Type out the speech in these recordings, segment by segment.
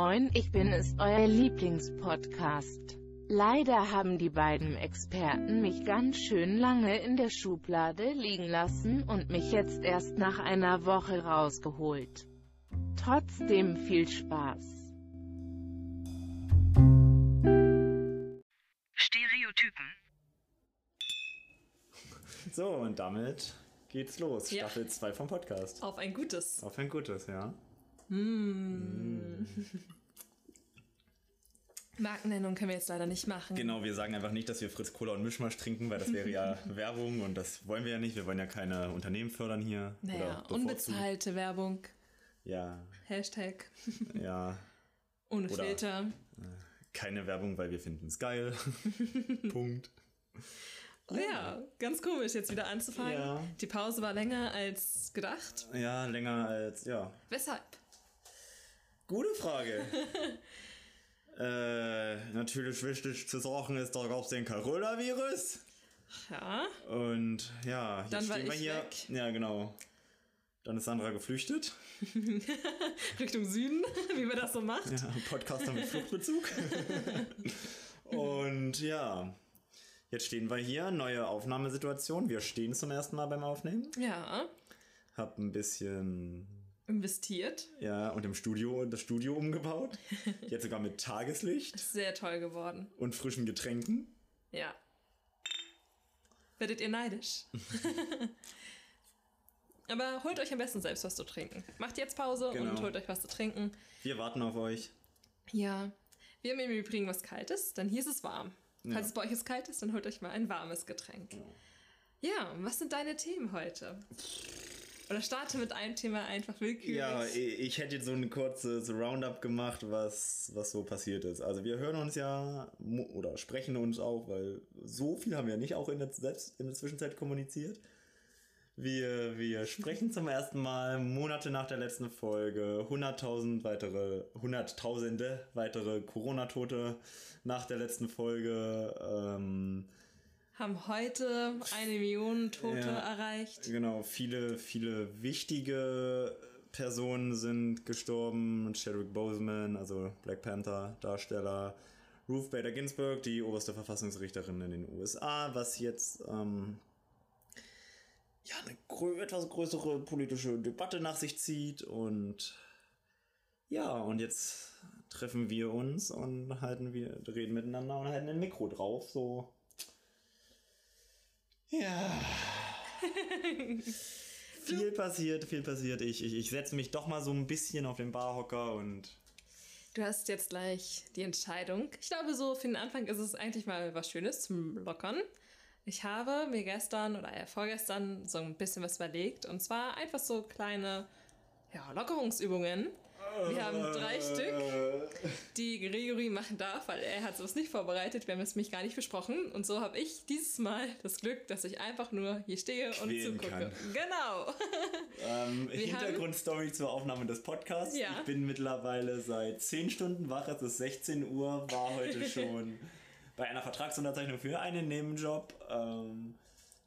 Moin, ich bin es, euer Lieblingspodcast. Leider haben die beiden Experten mich ganz schön lange in der Schublade liegen lassen und mich jetzt erst nach einer Woche rausgeholt. Trotzdem viel Spaß. Stereotypen. So, und damit geht's los. Ja. Staffel 2 vom Podcast. Auf ein gutes. Auf ein gutes, ja. Markennennung können wir jetzt leider nicht machen. Genau, wir sagen einfach nicht, dass wir Fritz Cola und Mischmasch trinken, weil das wäre ja Werbung und das wollen wir ja nicht. Wir wollen ja keine Unternehmen fördern hier. Naja, unbezahlte Werbung. Ja, Hashtag ja. ohne Oder- Filter. Keine Werbung, weil wir finden es geil. Punkt. Oh ja, ganz komisch jetzt wieder anzufangen. Ja. Die Pause war länger als gedacht. Ja, länger als, ja. Weshalb? Gute Frage. äh, natürlich wichtig zu sagen ist, gab es den Coronavirus. Ja, Und ja, jetzt Dann stehen wir hier. weg. Ja, genau. Dann ist Sandra geflüchtet. Richtung Süden, wie man das so macht. Ja, Podcaster mit Fluchtbezug. Und ja, jetzt stehen wir hier, neue Aufnahmesituation. Wir stehen zum ersten Mal beim Aufnehmen. Ja, Hab ein bisschen, investiert. ja, und im Studio, das Studio umgebaut. Jetzt sogar mit Tageslicht Sehr toll geworden. und frischen Getränken. Ja. Werdet ihr neidisch. Aber holt euch am besten selbst was zu trinken. Macht jetzt Pause Genau. und holt euch was zu trinken. Wir warten auf euch. Ja. Wir haben im Übrigen was Kaltes, denn hier ist es warm. Falls es bei euch jetzt kalt ist, dann holt euch mal ein warmes Getränk. Ja, was sind deine Themen heute? Oder starte mit einem Thema einfach willkürlich. Ja, ich, hätte jetzt so ein kurzes Roundup gemacht, was, was so passiert ist. Also wir hören uns ja oder sprechen uns auch, weil so viel haben wir nicht auch in der, selbst in der Zwischenzeit kommuniziert. Wir, wir sprechen zum ersten Mal Monate nach der letzten Folge, 100.000 weitere, Hunderttausende weitere Corona-Tote nach der letzten Folge. Ähm, Haben heute eine Million Tote Ja. erreicht. Genau, viele, viele wichtige Personen sind gestorben. Chadwick Boseman, also Black Panther Darsteller. Ruth Bader Ginsburg, die oberste Verfassungsrichterin in den USA, was jetzt ähm, ja eine etwas größere politische Debatte nach sich zieht. Und ja, und jetzt treffen wir uns und halten wir, reden miteinander und halten ein Mikro drauf. So. Ja. viel passiert, viel passiert. Ich, ich, ich setze mich doch mal so ein bisschen auf den Barhocker und Du hast jetzt gleich die Entscheidung. Ich glaube, so für den Anfang ist es eigentlich mal was Schönes zum Lockern. Ich habe mir gestern oder eher vorgestern so ein bisschen was überlegt. Und zwar einfach so kleine ja, Lockerungsübungen. Wir haben drei Stück, die Gregory machen darf, weil er hat sowas nicht vorbereitet. Wir haben es mich gar nicht besprochen. Und so habe ich dieses Mal das Glück, dass ich einfach nur hier stehe und zugucke. kann. Genau. ähm, Hintergrundstory zur Aufnahme des Podcasts. Ja. Ich bin mittlerweile seit 10 Stunden wach, es ist 16 Uhr, war heute schon bei einer Vertragsunterzeichnung für einen Nebenjob. Ähm,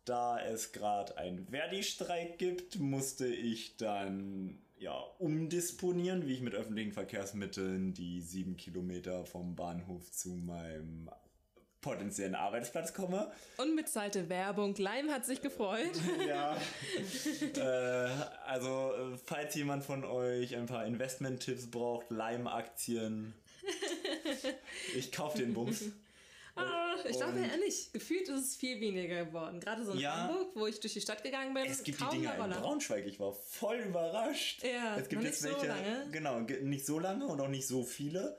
da es gerade einen Verdi-Streik gibt, musste ich dann ja, umdisponieren, wie ich mit öffentlichen Verkehrsmitteln die sieben Kilometer vom Bahnhof zu meinem potenziellen Arbeitsplatz komme. Unbezahlte Werbung. Leim hat sich gefreut. Ja. äh, also, äh, falls jemand von euch ein paar Investment-Tipps braucht, Lime-Aktien. Ich kaufe den Bums. Ah, ich glaube Und- ehrlich, gefühlt ist es viel weniger geworden. Gerade so in Ja. Hamburg, wo ich durch die Stadt gegangen bin, Es gibt die kaum Dinger eine in. Braunschweig. Ich war voll überrascht. Ja, es gibt jetzt nicht so welche. lange. Genau, ge- nicht so lange und auch nicht so viele.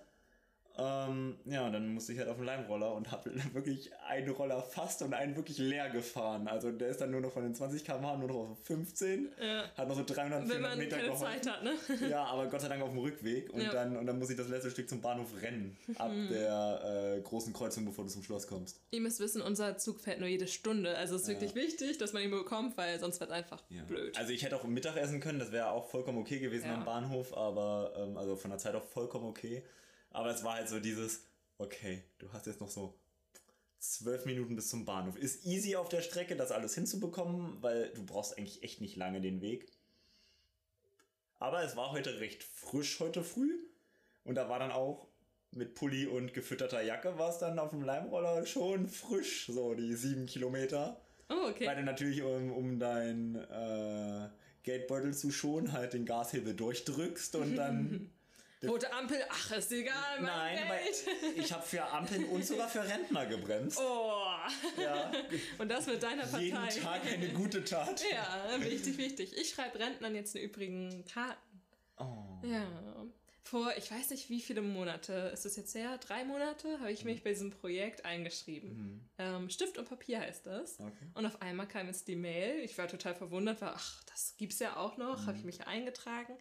Ähm, ja, und dann musste ich halt auf den Leimroller und habe wirklich einen Roller fast und einen wirklich leer gefahren. Also der ist dann nur noch von den 20 km/h nur noch auf 15. Ja. Hat noch so 300, Wenn 400 man Meter keine geholfen. Zeit hat, ne? Ja, aber Gott sei Dank auf dem Rückweg und, Ja. dann, und dann muss ich das letzte Stück zum Bahnhof rennen. Ab der äh, großen Kreuzung, bevor du zum Schloss kommst. Ihr müsst wissen, unser Zug fährt nur jede Stunde. Also es ist wirklich wichtig, dass man ihn bekommt, weil sonst wird einfach blöd. Also ich hätte auch Mittag essen können, das wäre auch vollkommen okay gewesen Ja. am Bahnhof, aber ähm, also von der Zeit auch vollkommen okay. Aber es war halt so dieses, okay, du hast jetzt noch so zwölf Minuten bis zum Bahnhof. Ist easy auf der Strecke, das alles hinzubekommen, weil du brauchst eigentlich echt nicht lange den Weg. Aber es war heute recht frisch heute früh. Und da war dann auch mit Pulli und gefütterter Jacke war es dann auf dem Leimroller schon frisch, so die sieben Kilometer. Oh, okay. Weil du natürlich, um, um dein äh, Geldbeutel zu schonen, halt den Gashebel durchdrückst und dann. Rote Ampel, ach, ist egal, mein Nein, Geld. ich habe für Ampeln und sogar für Rentner gebremst. Oh. Ja, Und das mit deiner Partei. jeden Tag eine gute Tat. Ja, wichtig, wichtig. Ich schreibe Rentnern jetzt eine übrigen Karten. Oh. Ja. Vor, ich weiß nicht wie viele Monate, ist es jetzt her? Drei Monate, habe ich mich bei diesem Projekt eingeschrieben. Ähm, Stift und Papier heißt das. Mhm. Okay. Und auf einmal kam jetzt die Mail. Ich war total verwundert, war, ach, das gibt's ja auch noch. Habe ich mich eingetragen.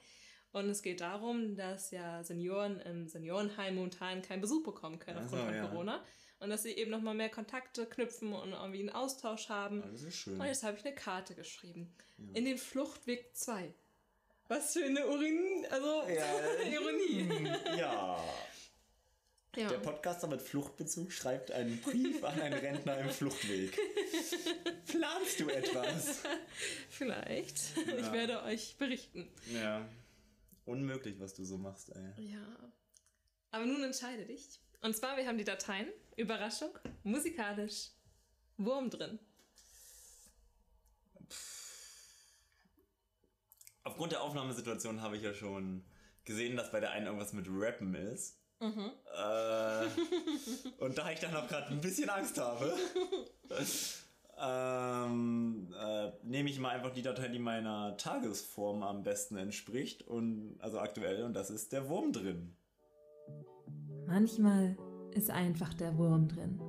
Und es geht darum, dass ja Senioren im Seniorenheim momentan keinen Besuch bekommen können Ach aufgrund von ja. Corona. Und dass sie eben nochmal mehr Kontakte knüpfen und irgendwie einen Austausch haben. Ah, Das ist schön. Und jetzt habe ich eine Karte geschrieben. In den Fluchtweg 2. Was für eine Urin, also Ironie. Ja. Ja. Der Podcaster mit Fluchtbezug schreibt einen Brief an einen Rentner im Fluchtweg. Planst du etwas? Vielleicht. Ich werde euch berichten. Ja. Unmöglich, was du so machst, ey. Ja. Aber nun entscheide dich. Und zwar, wir haben die Dateien. Überraschung, musikalisch, Wurm drin. Aufgrund der Aufnahmesituation habe ich ja schon gesehen, dass bei der einen irgendwas mit Rappen ist. Äh, und da ich dann noch gerade ein bisschen Angst habe, ähm, äh, nehme ich mal einfach die Datei, die meiner Tagesform am besten entspricht. Und also aktuell, und das ist der Wurm drin. Manchmal ist einfach der Wurm drin.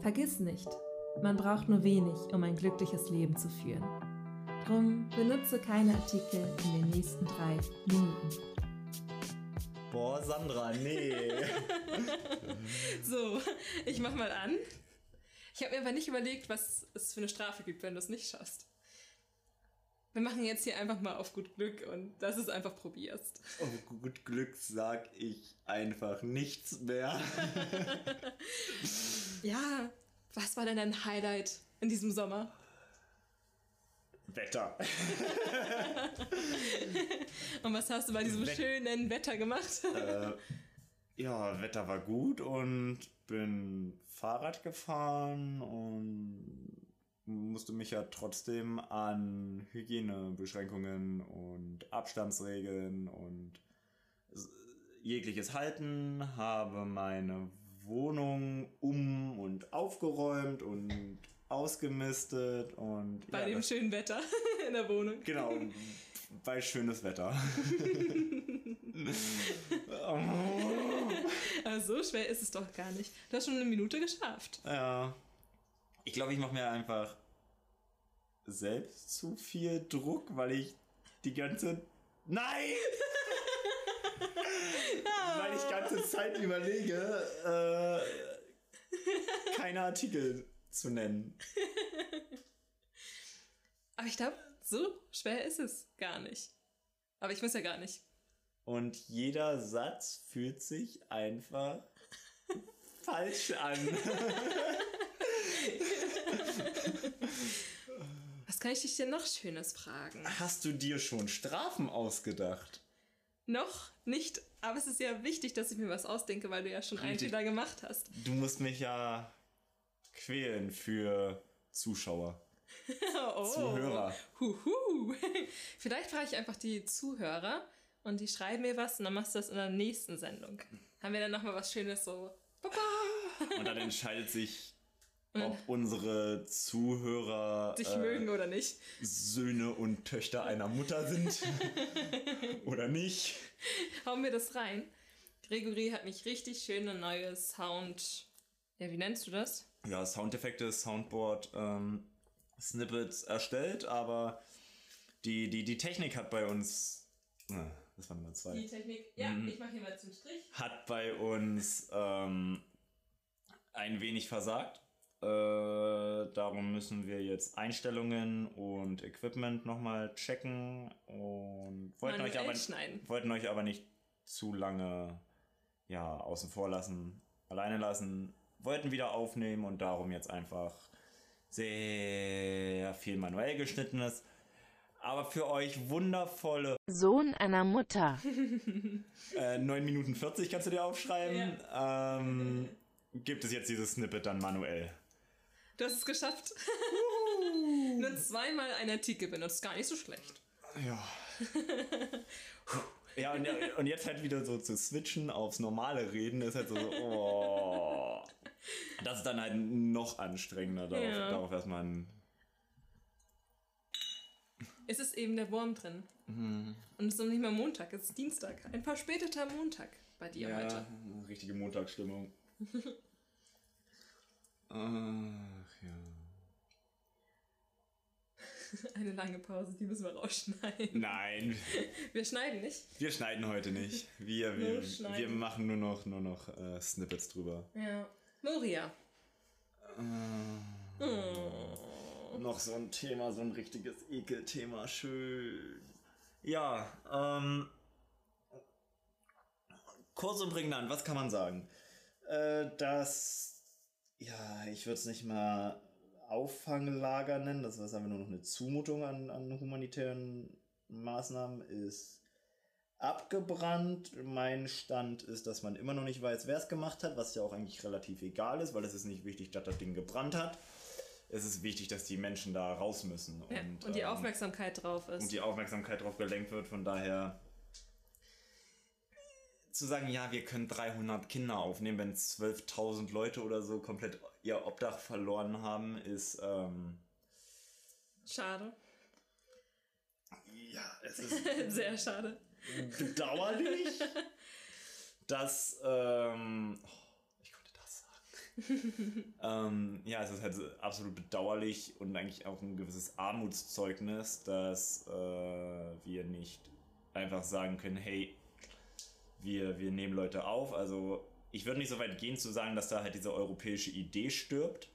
Vergiss nicht, man braucht nur wenig, um ein glückliches Leben zu führen. Drum benutze keine Artikel in den nächsten drei Minuten. Boah, Sandra, nee. So, ich mach mal an. Ich habe mir aber nicht überlegt, was es für eine Strafe gibt, wenn du es nicht schaffst. Wir machen jetzt hier einfach mal auf gut Glück und dass du es einfach probierst. Auf gut Glück sag ich einfach nichts mehr. Ja, was war denn dein Highlight in diesem Sommer? Wetter. Und was hast du bei diesem Wet- schönen Wetter gemacht? äh, ja, Wetter war gut und bin Fahrrad gefahren und musste mich ja trotzdem an Hygienebeschränkungen und Abstandsregeln und jegliches halten, habe meine Wohnung um und aufgeräumt und ausgemistet und Bei ja, dem schönen Wetter in der Wohnung. Genau, bei schönes Wetter. Aber so schwer ist es doch gar nicht. Du hast schon eine Minute geschafft. ja. Ich glaube, ich mache mir einfach selbst zu viel Druck, weil ich die ganze. Nein! weil ich ganze Zeit überlege, äh, keine Artikel zu nennen. Aber ich glaube, so schwer ist es gar nicht. Aber ich muss ja gar nicht. Und jeder Satz fühlt sich einfach falsch an. Was kann ich dich denn noch Schönes fragen? Hast du dir schon Strafen ausgedacht? Noch nicht, aber es ist ja wichtig, dass ich mir was ausdenke, weil du ja schon einen. Fehler gemacht hast. Du musst mich ja quälen für Zuschauer. Oh. Zuhörer. Huhu. Vielleicht frage ich einfach die Zuhörer und die schreiben mir was und dann machst du das in der nächsten Sendung. Haben wir dann nochmal was Schönes so. Und dann entscheidet sich, ob unsere Zuhörer Dich äh, mögen oder nicht. Söhne und Töchter einer Mutter sind oder nicht. Hauen wir das rein. Gregory hat mich richtig schöne neue Sound. Ja, wie nennst du das? Ja, Soundeffekte, Soundboard, ähm, Snippets erstellt, aber die, die, die Technik hat bei uns. Das war Nummer zwei. Die Technik. Ja, Mhm. ich mache hier mal zum Strich. hat bei uns ähm, ein wenig versagt. Äh, darum müssen wir jetzt Einstellungen und Equipment nochmal checken und wollten euch, aber, schneiden. wollten euch aber nicht zu lange ja, außen vor lassen, alleine lassen, wollten wieder aufnehmen und darum jetzt einfach sehr viel manuell geschnittenes. Aber für euch wundervolle Sohn einer Mutter. äh, 9 Minuten 40 kannst du dir aufschreiben. Ähm, gibt es jetzt dieses Snippet dann manuell. Du hast es geschafft. Nur zweimal einen Artikel benutzt. Gar nicht so schlecht. Ja. ja, und, und jetzt halt wieder so zu switchen aufs normale Reden ist halt so, so oh. Das ist dann halt noch anstrengender, darauf, Ja. darauf erstmal ein. Es ist eben der Wurm drin. Und es ist noch nicht mal Montag, es ist Dienstag. Ein verspäteter Montag bei dir heute. eine richtige Montagsstimmung. Ach ja. Eine lange Pause, die müssen wir rausschneiden. Nein, Wir schneiden nicht. wir schneiden heute nicht. Wir, wir, wir machen nur noch, nur noch äh, Snippets drüber. Ja. Moria. Noch so ein Thema, so ein richtiges Ekelthema. Schön. Ja, ähm. Kurz und prägnant, was kann man sagen? Äh, das. Ja, ich würde es nicht mal Auffanglager nennen, das ist einfach nur noch eine Zumutung an, an humanitären Maßnahmen, ist abgebrannt. Mein Stand ist, dass man immer noch nicht weiß, wer es gemacht hat, was ja auch eigentlich relativ egal ist, weil es ist nicht wichtig, dass das Ding gebrannt hat. Es ist wichtig, dass die Menschen da raus müssen. Ja. Und, Und, die ähm, Aufmerksamkeit drauf ist. und die Aufmerksamkeit darauf gelenkt wird. Von daher zu sagen, ja, wir können 300 Kinder aufnehmen, wenn 12.000 Leute oder so komplett ihr Obdach verloren haben, ist ähm, schade. ja, es ist Sehr schade. bedauerlich, dass ähm, oh, ich konnte das sagen. Ähm, ja, es ist halt so absolut bedauerlich und eigentlich auch ein gewisses Armutszeugnis, dass äh, wir nicht einfach sagen können, hey, wir, wir nehmen Leute auf. Also ich würde nicht so weit gehen zu sagen, dass da halt diese europäische Idee stirbt.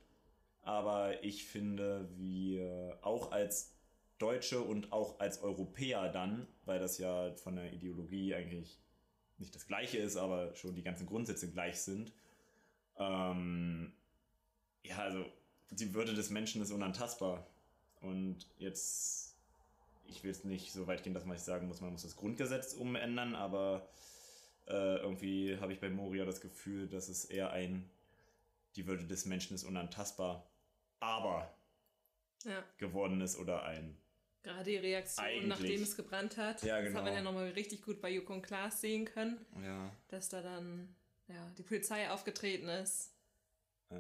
Aber ich finde, wir auch als Deutsche und auch als Europäer dann, weil das ja von der Ideologie eigentlich nicht das gleiche ist, aber schon die ganzen Grundsätze gleich sind. Ähm, ja, also die Würde des Menschen ist unantastbar. Und jetzt, ich will jetzt nicht so weit gehen, dass man sagen muss, man muss das Grundgesetz umändern, aber äh, irgendwie habe ich bei Moria das Gefühl, dass es eher ein, die Würde des Menschen ist unantastbar, aber Ja. geworden ist oder ein Gerade die Reaktion, Eigentlich. nachdem es gebrannt hat. Ja, Das hat man genau. ja nochmal richtig gut bei und Klaas sehen können, ja, dass da dann ja, die Polizei aufgetreten ist äh,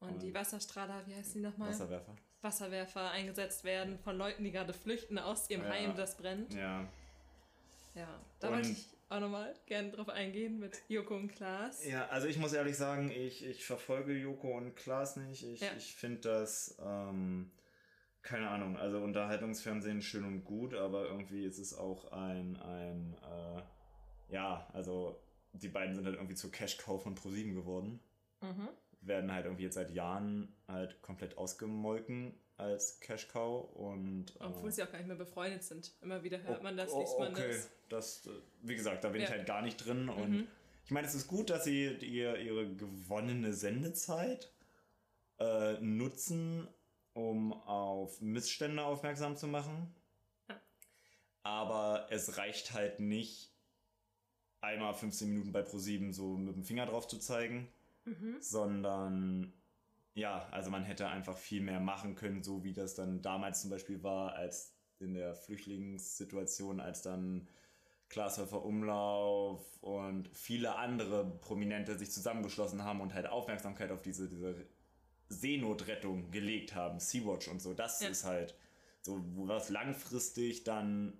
und die Wasserstrahler, wie heißen die nochmal? Wasserwerfer. Wasserwerfer eingesetzt werden von Leuten, die gerade flüchten aus ihrem Ja. Heim, das brennt. Ja, Ja, da Und- wollte ich auch nochmal gerne drauf eingehen mit Joko und Klaas. Ja, also ich muss ehrlich sagen, ich, ich verfolge Joko und Klaas nicht. Ich, Ja. ich finde das, ähm, keine Ahnung, also Unterhaltungsfernsehen schön und gut, aber irgendwie ist es auch ein, ein äh, ja, also die beiden sind halt irgendwie zur Cash-Cow von ProSieben geworden. Mhm. Werden halt irgendwie jetzt seit Jahren halt komplett ausgemolken als Cash-Cow und... äh, Obwohl sie auch gar nicht mehr befreundet sind. Immer wieder hört Oh, man das, oh, liest man okay. das. das. äh, Wie gesagt, da bin ich Ja. halt gar nicht drin. Und Mhm. ich meine, es ist gut, dass sie ihr, ihre gewonnene Sendezeit äh, nutzen, um auf Missstände aufmerksam zu machen. Aber es reicht halt nicht, einmal 15 Minuten bei ProSieben so mit dem Finger drauf zu zeigen, Mhm. sondern ja, also man hätte einfach viel mehr machen können, so wie das dann damals zum Beispiel war, als in der Flüchtlingssituation, als dann Glashäufer Umlauf und viele andere Prominente sich zusammengeschlossen haben und halt Aufmerksamkeit auf diese, diese Seenotrettung gelegt haben, Sea-Watch und so. Das Ja. ist halt so, was langfristig dann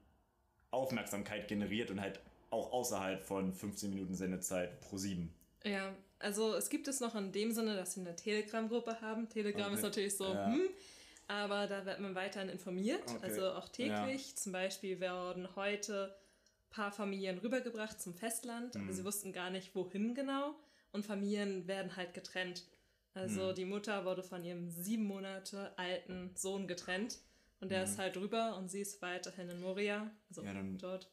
Aufmerksamkeit generiert und halt auch außerhalb von 15 Minuten Sendezeit pro 7. Ja, also es gibt es noch in dem Sinne, dass sie eine Telegram-Gruppe haben. Telegram Okay. ist natürlich so, Ja. hm, aber da wird man weiterhin informiert. Okay. Also auch täglich. Zum Beispiel werden heute ein paar Familien rübergebracht zum Festland, Mhm. aber sie wussten gar nicht, wohin genau. Und Familien werden halt getrennt. Also Mhm. die Mutter wurde von ihrem sieben Monate alten Sohn getrennt. Und der Mhm. ist halt rüber und sie ist weiterhin in Moria. Also Ja, dann- dort.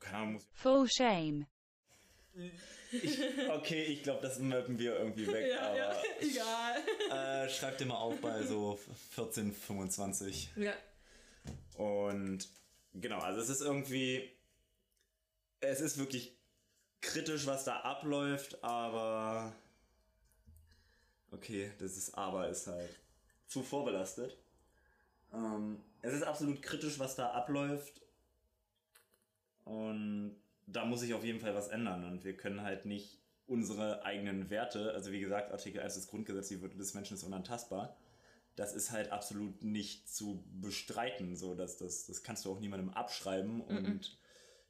Keine Ahnung, muss Full shame. ich, okay, ich glaube, das mappen wir irgendwie weg, Ja, ja, egal. aber äh, schreibt dir mal auf bei so 14, 25. Ja. Und genau, also es ist irgendwie, es ist wirklich kritisch, was da abläuft, aber okay, das ist aber ist halt zu vorbelastet. Ähm, es ist absolut kritisch, was da abläuft und da muss sich auf jeden Fall was ändern und wir können halt nicht unsere eigenen Werte, also wie gesagt, Artikel 1 des Gesetzes, die Würde des Menschen ist unantastbar, das ist halt absolut nicht zu bestreiten, so dass das, das kannst du auch niemandem abschreiben und mm -mm.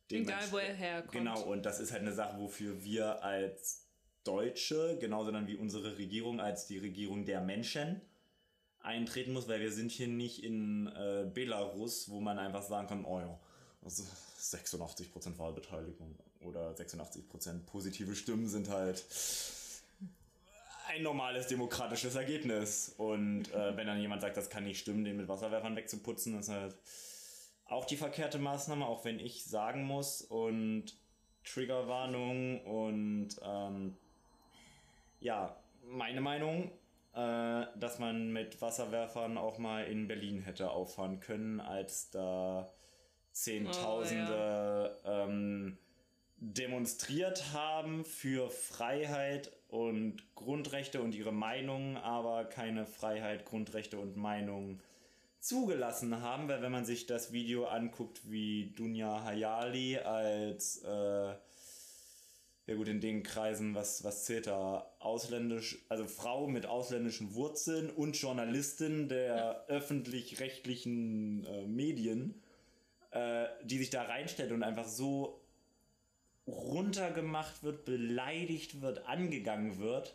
Egal, wo er herkommt. Genau, und das ist halt eine Sache, wofür wir als Deutsche, genauso dann wie unsere Regierung als die Regierung der Menschen eintreten muss, weil wir sind hier nicht in äh, Belarus, wo man einfach sagen kann, oh ja, also 86% Wahlbeteiligung oder 86% positive Stimmen sind halt ein normales demokratisches Ergebnis. Und äh, wenn dann jemand sagt, das kann nicht stimmen, den mit Wasserwerfern wegzuputzen, ist halt auch die verkehrte Maßnahme, auch wenn ich sagen muss und Triggerwarnung und ähm, ja, meine Meinung, äh, dass man mit Wasserwerfern auch mal in Berlin hätte auffahren können, als da Zehntausende oh, ja. ähm, demonstriert haben für Freiheit und Grundrechte und ihre Meinung, aber keine Freiheit, Grundrechte und Meinung zugelassen haben, weil wenn man sich das Video anguckt, wie Dunja Hayali als äh, ja gut, in den Kreisen, was, was zählt da? Ausländisch, also Frau mit ausländischen Wurzeln und Journalistin der öffentlich-rechtlichen äh, Medien, äh, die sich da reinstellt und einfach so runtergemacht wird, beleidigt wird, angegangen wird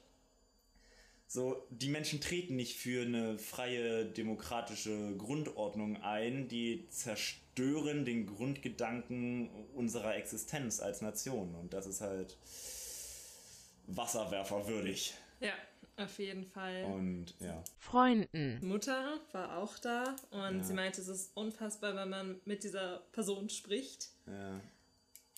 so, die Menschen treten nicht für eine freie demokratische Grundordnung ein, die zerstören den Grundgedanken unserer Existenz als Nation. Und das ist halt wasserwerferwürdig. Ja, auf jeden Fall. Und ja. Freunden. Mutter war auch da und ja. sie meinte, es ist unfassbar, wenn man mit dieser Person spricht. Ja.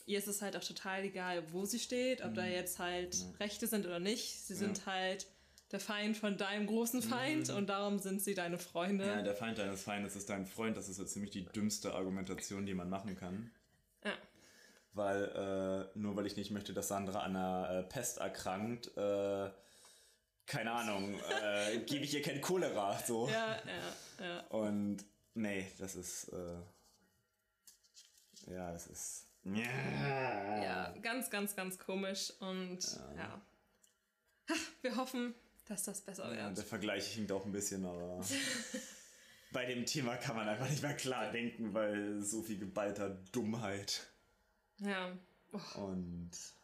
Ihr ist es halt auch total egal, wo sie steht, ob mhm. da jetzt halt ja. Rechte sind oder nicht. Sie sind halt der Feind von deinem großen Feind mhm. und darum sind sie deine Freunde. Ja, der Feind deines Feindes ist dein Freund. Das ist so ziemlich die dümmste Argumentation, die man machen kann. Ja. Weil äh, nur weil ich nicht möchte, dass Sandra an einer äh, Pest erkrankt, äh, keine Ahnung, äh, gebe ich ihr kein Cholera. So. Ja, ja, ja. Und nee, das ist. Äh, ja, das ist. Ja, ganz, ganz, ganz komisch und ja. ja. Wir hoffen, dass das besser wird. Ja, der Vergleich hinkt auch ein bisschen, aber bei dem Thema kann man einfach nicht mehr klar denken, weil so viel geballter Dummheit. Ja. Oh. Und ja.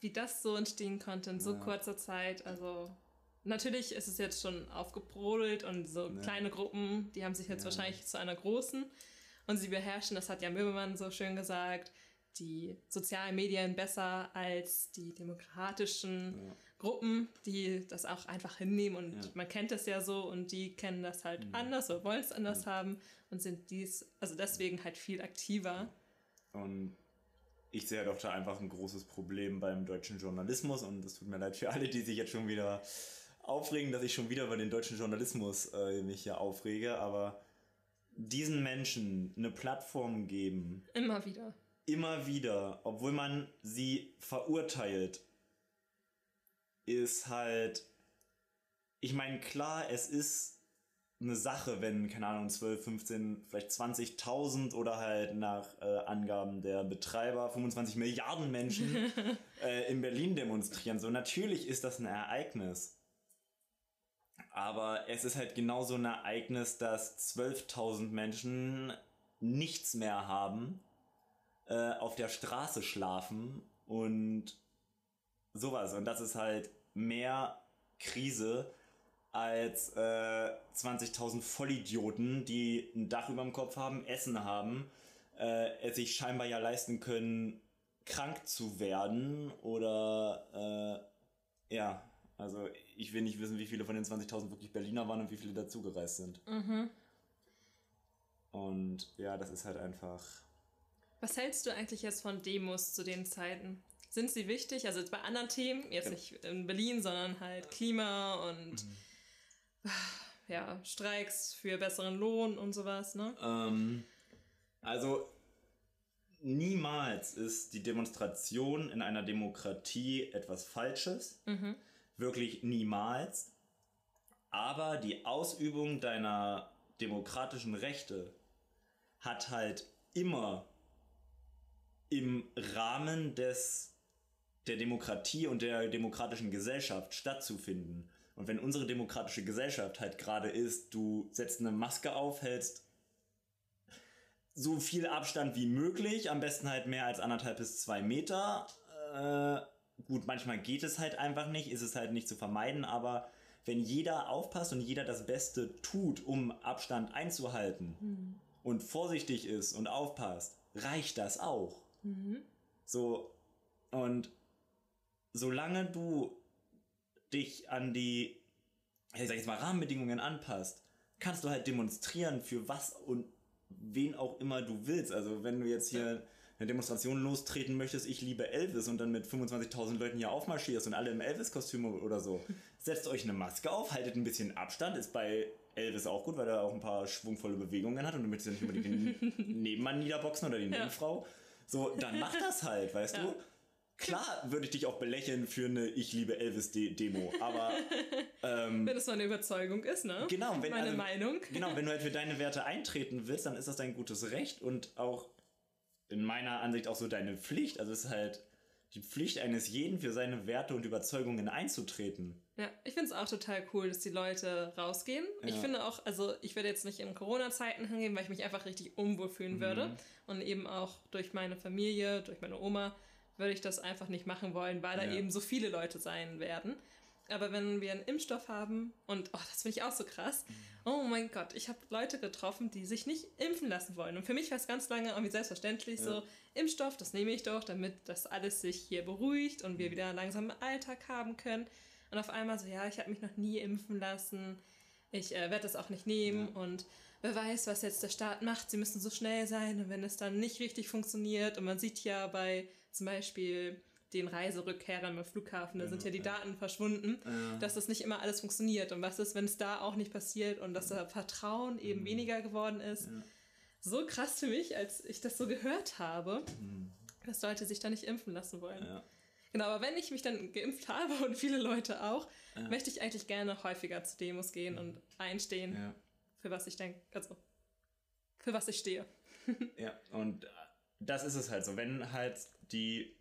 Wie das so entstehen konnte in so ja. kurzer Zeit, also natürlich ist es jetzt schon aufgebrodelt und so ja. kleine Gruppen, die haben sich jetzt wahrscheinlich zu einer großen und sie beherrschen, das hat ja Möbelmann so schön gesagt, die sozialen Medien besser als die demokratischen ja. Gruppen, die das auch einfach hinnehmen und ja. man kennt das ja so und die kennen das halt mhm. anders oder wollen es anders mhm. haben und sind dies, also deswegen halt viel aktiver. Und ich sehe doch da einfach ein großes Problem beim deutschen Journalismus und es tut mir leid für alle, die sich jetzt schon wieder aufregen, dass ich schon wieder über den deutschen Journalismus äh, mich hier aufrege, aber diesen Menschen eine Plattform geben. Immer wieder immer wieder, obwohl man sie verurteilt, ist halt, ich meine, klar, es ist eine Sache, wenn, keine Ahnung, 12, 15, vielleicht 20.000 oder halt nach äh, Angaben der Betreiber 25 Milliarden Menschen äh, in Berlin demonstrieren. So, natürlich ist das ein Ereignis. Aber es ist halt genauso ein Ereignis, dass 12.000 Menschen nichts mehr haben äh, auf der Straße schlafen und sowas. Und das ist halt mehr Krise als äh, 20.000 Vollidioten, die ein Dach über dem Kopf haben, Essen haben, äh, es sich scheinbar ja leisten können, krank zu werden oder äh, ja, also ich will nicht wissen, wie viele von den 20.000 wirklich Berliner waren und wie viele dazugereist sind. Mhm. Und ja, das ist halt einfach was hältst du eigentlich jetzt von Demos zu den Zeiten? Sind sie wichtig? Also jetzt bei anderen Themen, jetzt ja. nicht in Berlin, sondern halt Klima und mhm. Ja, Streiks für besseren Lohn und sowas, ne? Ähm, also niemals ist die Demonstration in einer Demokratie etwas Falsches. Wirklich niemals. Aber die Ausübung deiner demokratischen Rechte hat halt immer im Rahmen des der Demokratie und der demokratischen Gesellschaft stattzufinden. Und wenn unsere demokratische Gesellschaft halt gerade ist, du setzt eine Maske auf, hältst so viel Abstand wie möglich, am besten halt mehr als anderthalb bis zwei Meter. Äh, gut, manchmal geht es halt einfach nicht, ist es halt nicht zu vermeiden, aber wenn jeder aufpasst und jeder das Beste tut, um Abstand einzuhalten und vorsichtig ist und aufpasst, reicht das auch. So, und solange du dich an die, ich sag jetzt mal, Rahmenbedingungen anpasst, kannst du halt demonstrieren für was und wen auch immer du willst. Also wenn du jetzt hier eine Demonstration lostreten möchtest, ich liebe Elvis und dann mit 25.000 Leuten hier aufmarschierst und alle im Elvis-Kostüm oder so, setzt euch eine Maske auf, haltet ein bisschen Abstand, ist bei Elvis auch gut, weil er auch ein paar schwungvolle Bewegungen hat und du möchtest ja nicht unbedingt den Nebenmann niederboxen oder die Nebenfrau. So, dann mach das halt, weißt Ja. du? Klar würde ich dich auch belächeln für eine Ich liebe Elvis-Demo, aber Wenn es meine Überzeugung ist, ne? Genau, wenn, meine also, Meinung. Genau, wenn du halt für deine Werte eintreten willst, dann ist das dein gutes Recht und auch in meiner Ansicht auch so deine Pflicht. Also es ist halt die Pflicht eines jeden für seine Werte und Überzeugungen einzutreten. Ja, ich finde es auch total cool, dass die Leute rausgehen. Ich Ja. finde auch, also ich werde jetzt nicht in Corona-Zeiten hingehen, weil ich mich einfach richtig unwohl fühlen Mhm. würde. Und eben auch durch meine Familie, durch meine Oma, würde ich das einfach nicht machen wollen, weil da Ja. eben so viele Leute sein werden. Aber wenn wir einen Impfstoff haben, und oh, das finde ich auch so krass, Mhm. oh mein Gott, ich habe Leute getroffen, die sich nicht impfen lassen wollen. Und für mich war es ganz lange irgendwie selbstverständlich so, Impfstoff, das nehme ich doch, damit das alles sich hier beruhigt und Mhm. wir wieder langsam einen Alltag haben können. Und auf einmal so, ja, ich habe mich noch nie impfen lassen, ich äh, werde das auch nicht nehmen und wer weiß, was jetzt der Staat macht, sie müssen so schnell sein und wenn es dann nicht richtig funktioniert und man sieht ja bei zum Beispiel den Reiserückkehrern am Flughafen, da sind ja die Daten verschwunden, dass das nicht immer alles funktioniert und was ist, wenn es da auch nicht passiert und dass da Vertrauen eben weniger geworden ist. So krass für mich, als ich das so gehört habe, dass Leute sich da nicht impfen lassen wollen. Ja. Genau, aber wenn ich mich dann geimpft habe und viele Leute auch, möchte ich eigentlich gerne häufiger zu Demos gehen und einstehen, Ja. für was ich denke, also für was ich stehe. Ja, und das ist es halt so. Wenn halt die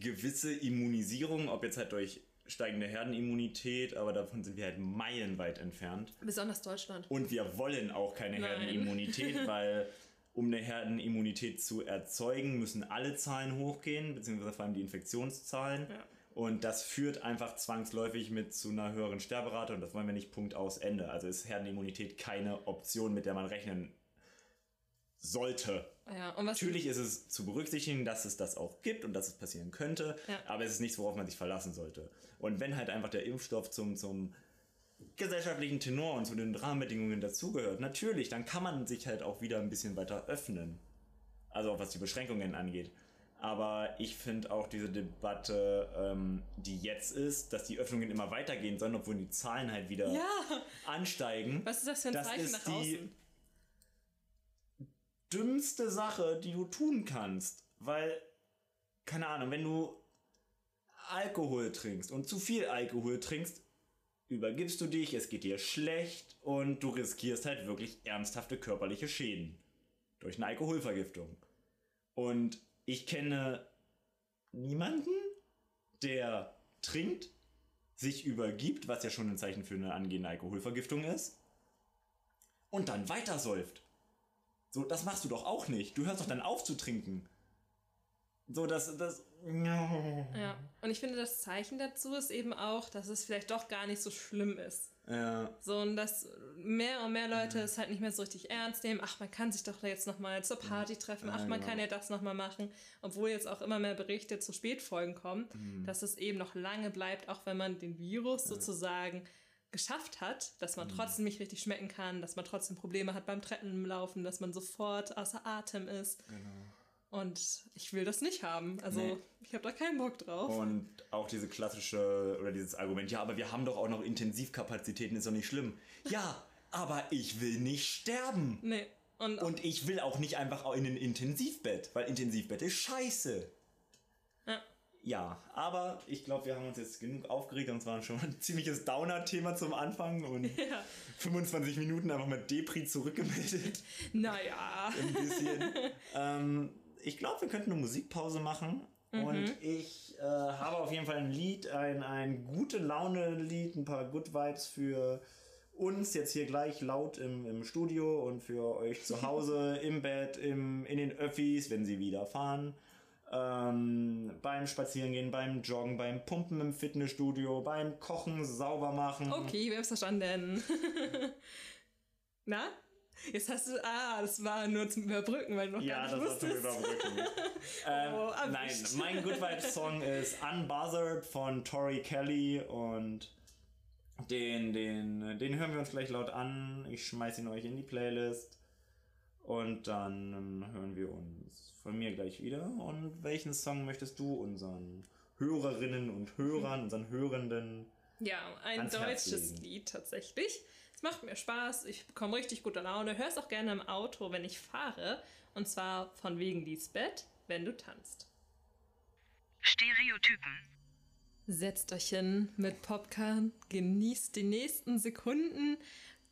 gewisse Immunisierung, ob jetzt halt durch steigende Herdenimmunität, aber davon sind wir halt meilenweit entfernt. Besonders Deutschland. Und wir wollen auch keine Nein. Herdenimmunität, weil um eine Herdenimmunität zu erzeugen, müssen alle Zahlen hochgehen, beziehungsweise vor allem die Infektionszahlen. Ja. Und das führt einfach zwangsläufig mit zu einer höheren Sterberate und das wollen wir nicht Punkt aus Ende. Also ist Herdenimmunität keine Option, mit der man rechnen sollte. Ja, Natürlich ist es zu berücksichtigen, dass es das auch gibt und dass es passieren könnte, Ja. aber es ist nichts, worauf man sich verlassen sollte. Und wenn halt einfach der Impfstoff zum, zum gesellschaftlichen Tenor und zu den Rahmenbedingungen dazugehört, natürlich, dann kann man sich halt auch wieder ein bisschen weiter öffnen. Also auch was die Beschränkungen angeht. Aber ich finde auch diese Debatte, ähm, die jetzt ist, dass die Öffnungen immer weitergehen sollen, obwohl die Zahlen halt wieder Ja, ansteigen. was ist das für ein Das Zeichen nach die- außen? Dümmste Sache, die du tun kannst. Weil, keine Ahnung, wenn du Alkohol trinkst und zu viel Alkohol trinkst, übergibst du dich, es geht dir schlecht und du riskierst halt wirklich ernsthafte körperliche Schäden durch eine Alkoholvergiftung. Und ich kenne niemanden, der trinkt, sich übergibt, was ja schon ein Zeichen für eine angehende Alkoholvergiftung ist, und dann weitersäuft. So, das machst du doch auch nicht. Du hörst doch dann auf zu trinken. So, das, das. Ja, und ich finde, das Zeichen dazu ist eben auch, dass es vielleicht doch gar nicht so schlimm ist. Ja, So, und dass mehr und mehr Leute es halt nicht mehr so richtig ernst nehmen. Ach, man kann sich doch jetzt nochmal zur Party treffen. Ach, Ja, man genau. kann ja das nochmal machen. Obwohl jetzt auch immer mehr Berichte zu Spätfolgen kommen, Mhm. dass es eben noch lange bleibt, auch wenn man den Virus sozusagen geschafft hat, dass Mhm. man trotzdem nicht richtig schmecken kann, dass man trotzdem Probleme hat beim Treppenlaufen, dass man sofort außer Atem ist. genau. Und ich will das nicht haben. Also Nee. ich habe da keinen Bock drauf. Und auch diese klassische oder dieses Argument, ja, aber wir haben doch auch noch Intensivkapazitäten, ist doch nicht schlimm. Ja, aber ich will nicht sterben. Nee. Und, Und ich will auch nicht einfach in ein Intensivbett, weil Intensivbett ist scheiße. Ja. Aber ich glaube, wir haben uns jetzt genug aufgeregt und es war schon ein ziemliches Downer-Thema zum Anfang und ja. 25 Minuten einfach mit Depri zurückgemeldet. Naja. Ein bisschen. ähm, ich glaube, wir könnten eine Musikpause machen. Und ich äh, habe auf jeden Fall ein Lied, ein, ein gute Laune-Lied, ein paar Good Vibes für uns jetzt hier gleich laut im, im Studio und für euch zu Hause, im Bett, im, in den Öffis, wenn sie wieder fahren. Ähm, beim Spazierengehen, beim Joggen, beim Pumpen im Fitnessstudio, beim Kochen, sauber machen. Okay, wir haben es verstanden. Na? Jetzt hast du. Ah, das war nur zum Überbrücken, weil du noch Ja, gar das nicht war zum wusstest. Überbrücken. ähm, Oh, nein, mein Good Vibes Song ist Unbothered von Tori Kelly und den, den, den hören wir uns gleich laut an. Ich schmeiß ihn euch in die Playlist und dann hören wir uns von mir gleich wieder. Und welchen Song möchtest du unseren Hörerinnen und Hörern, unseren Hörenden? Ja, ein ans Herz deutsches legen. Lied tatsächlich. Es macht mir Spaß, ich bekomme richtig gute Laune. Hör's auch gerne im Auto, wenn ich fahre. Und zwar von wegen Lisbeth, wenn du tanzt. Stereotypen. Setzt euch hin mit Popcorn, genießt die nächsten Sekunden.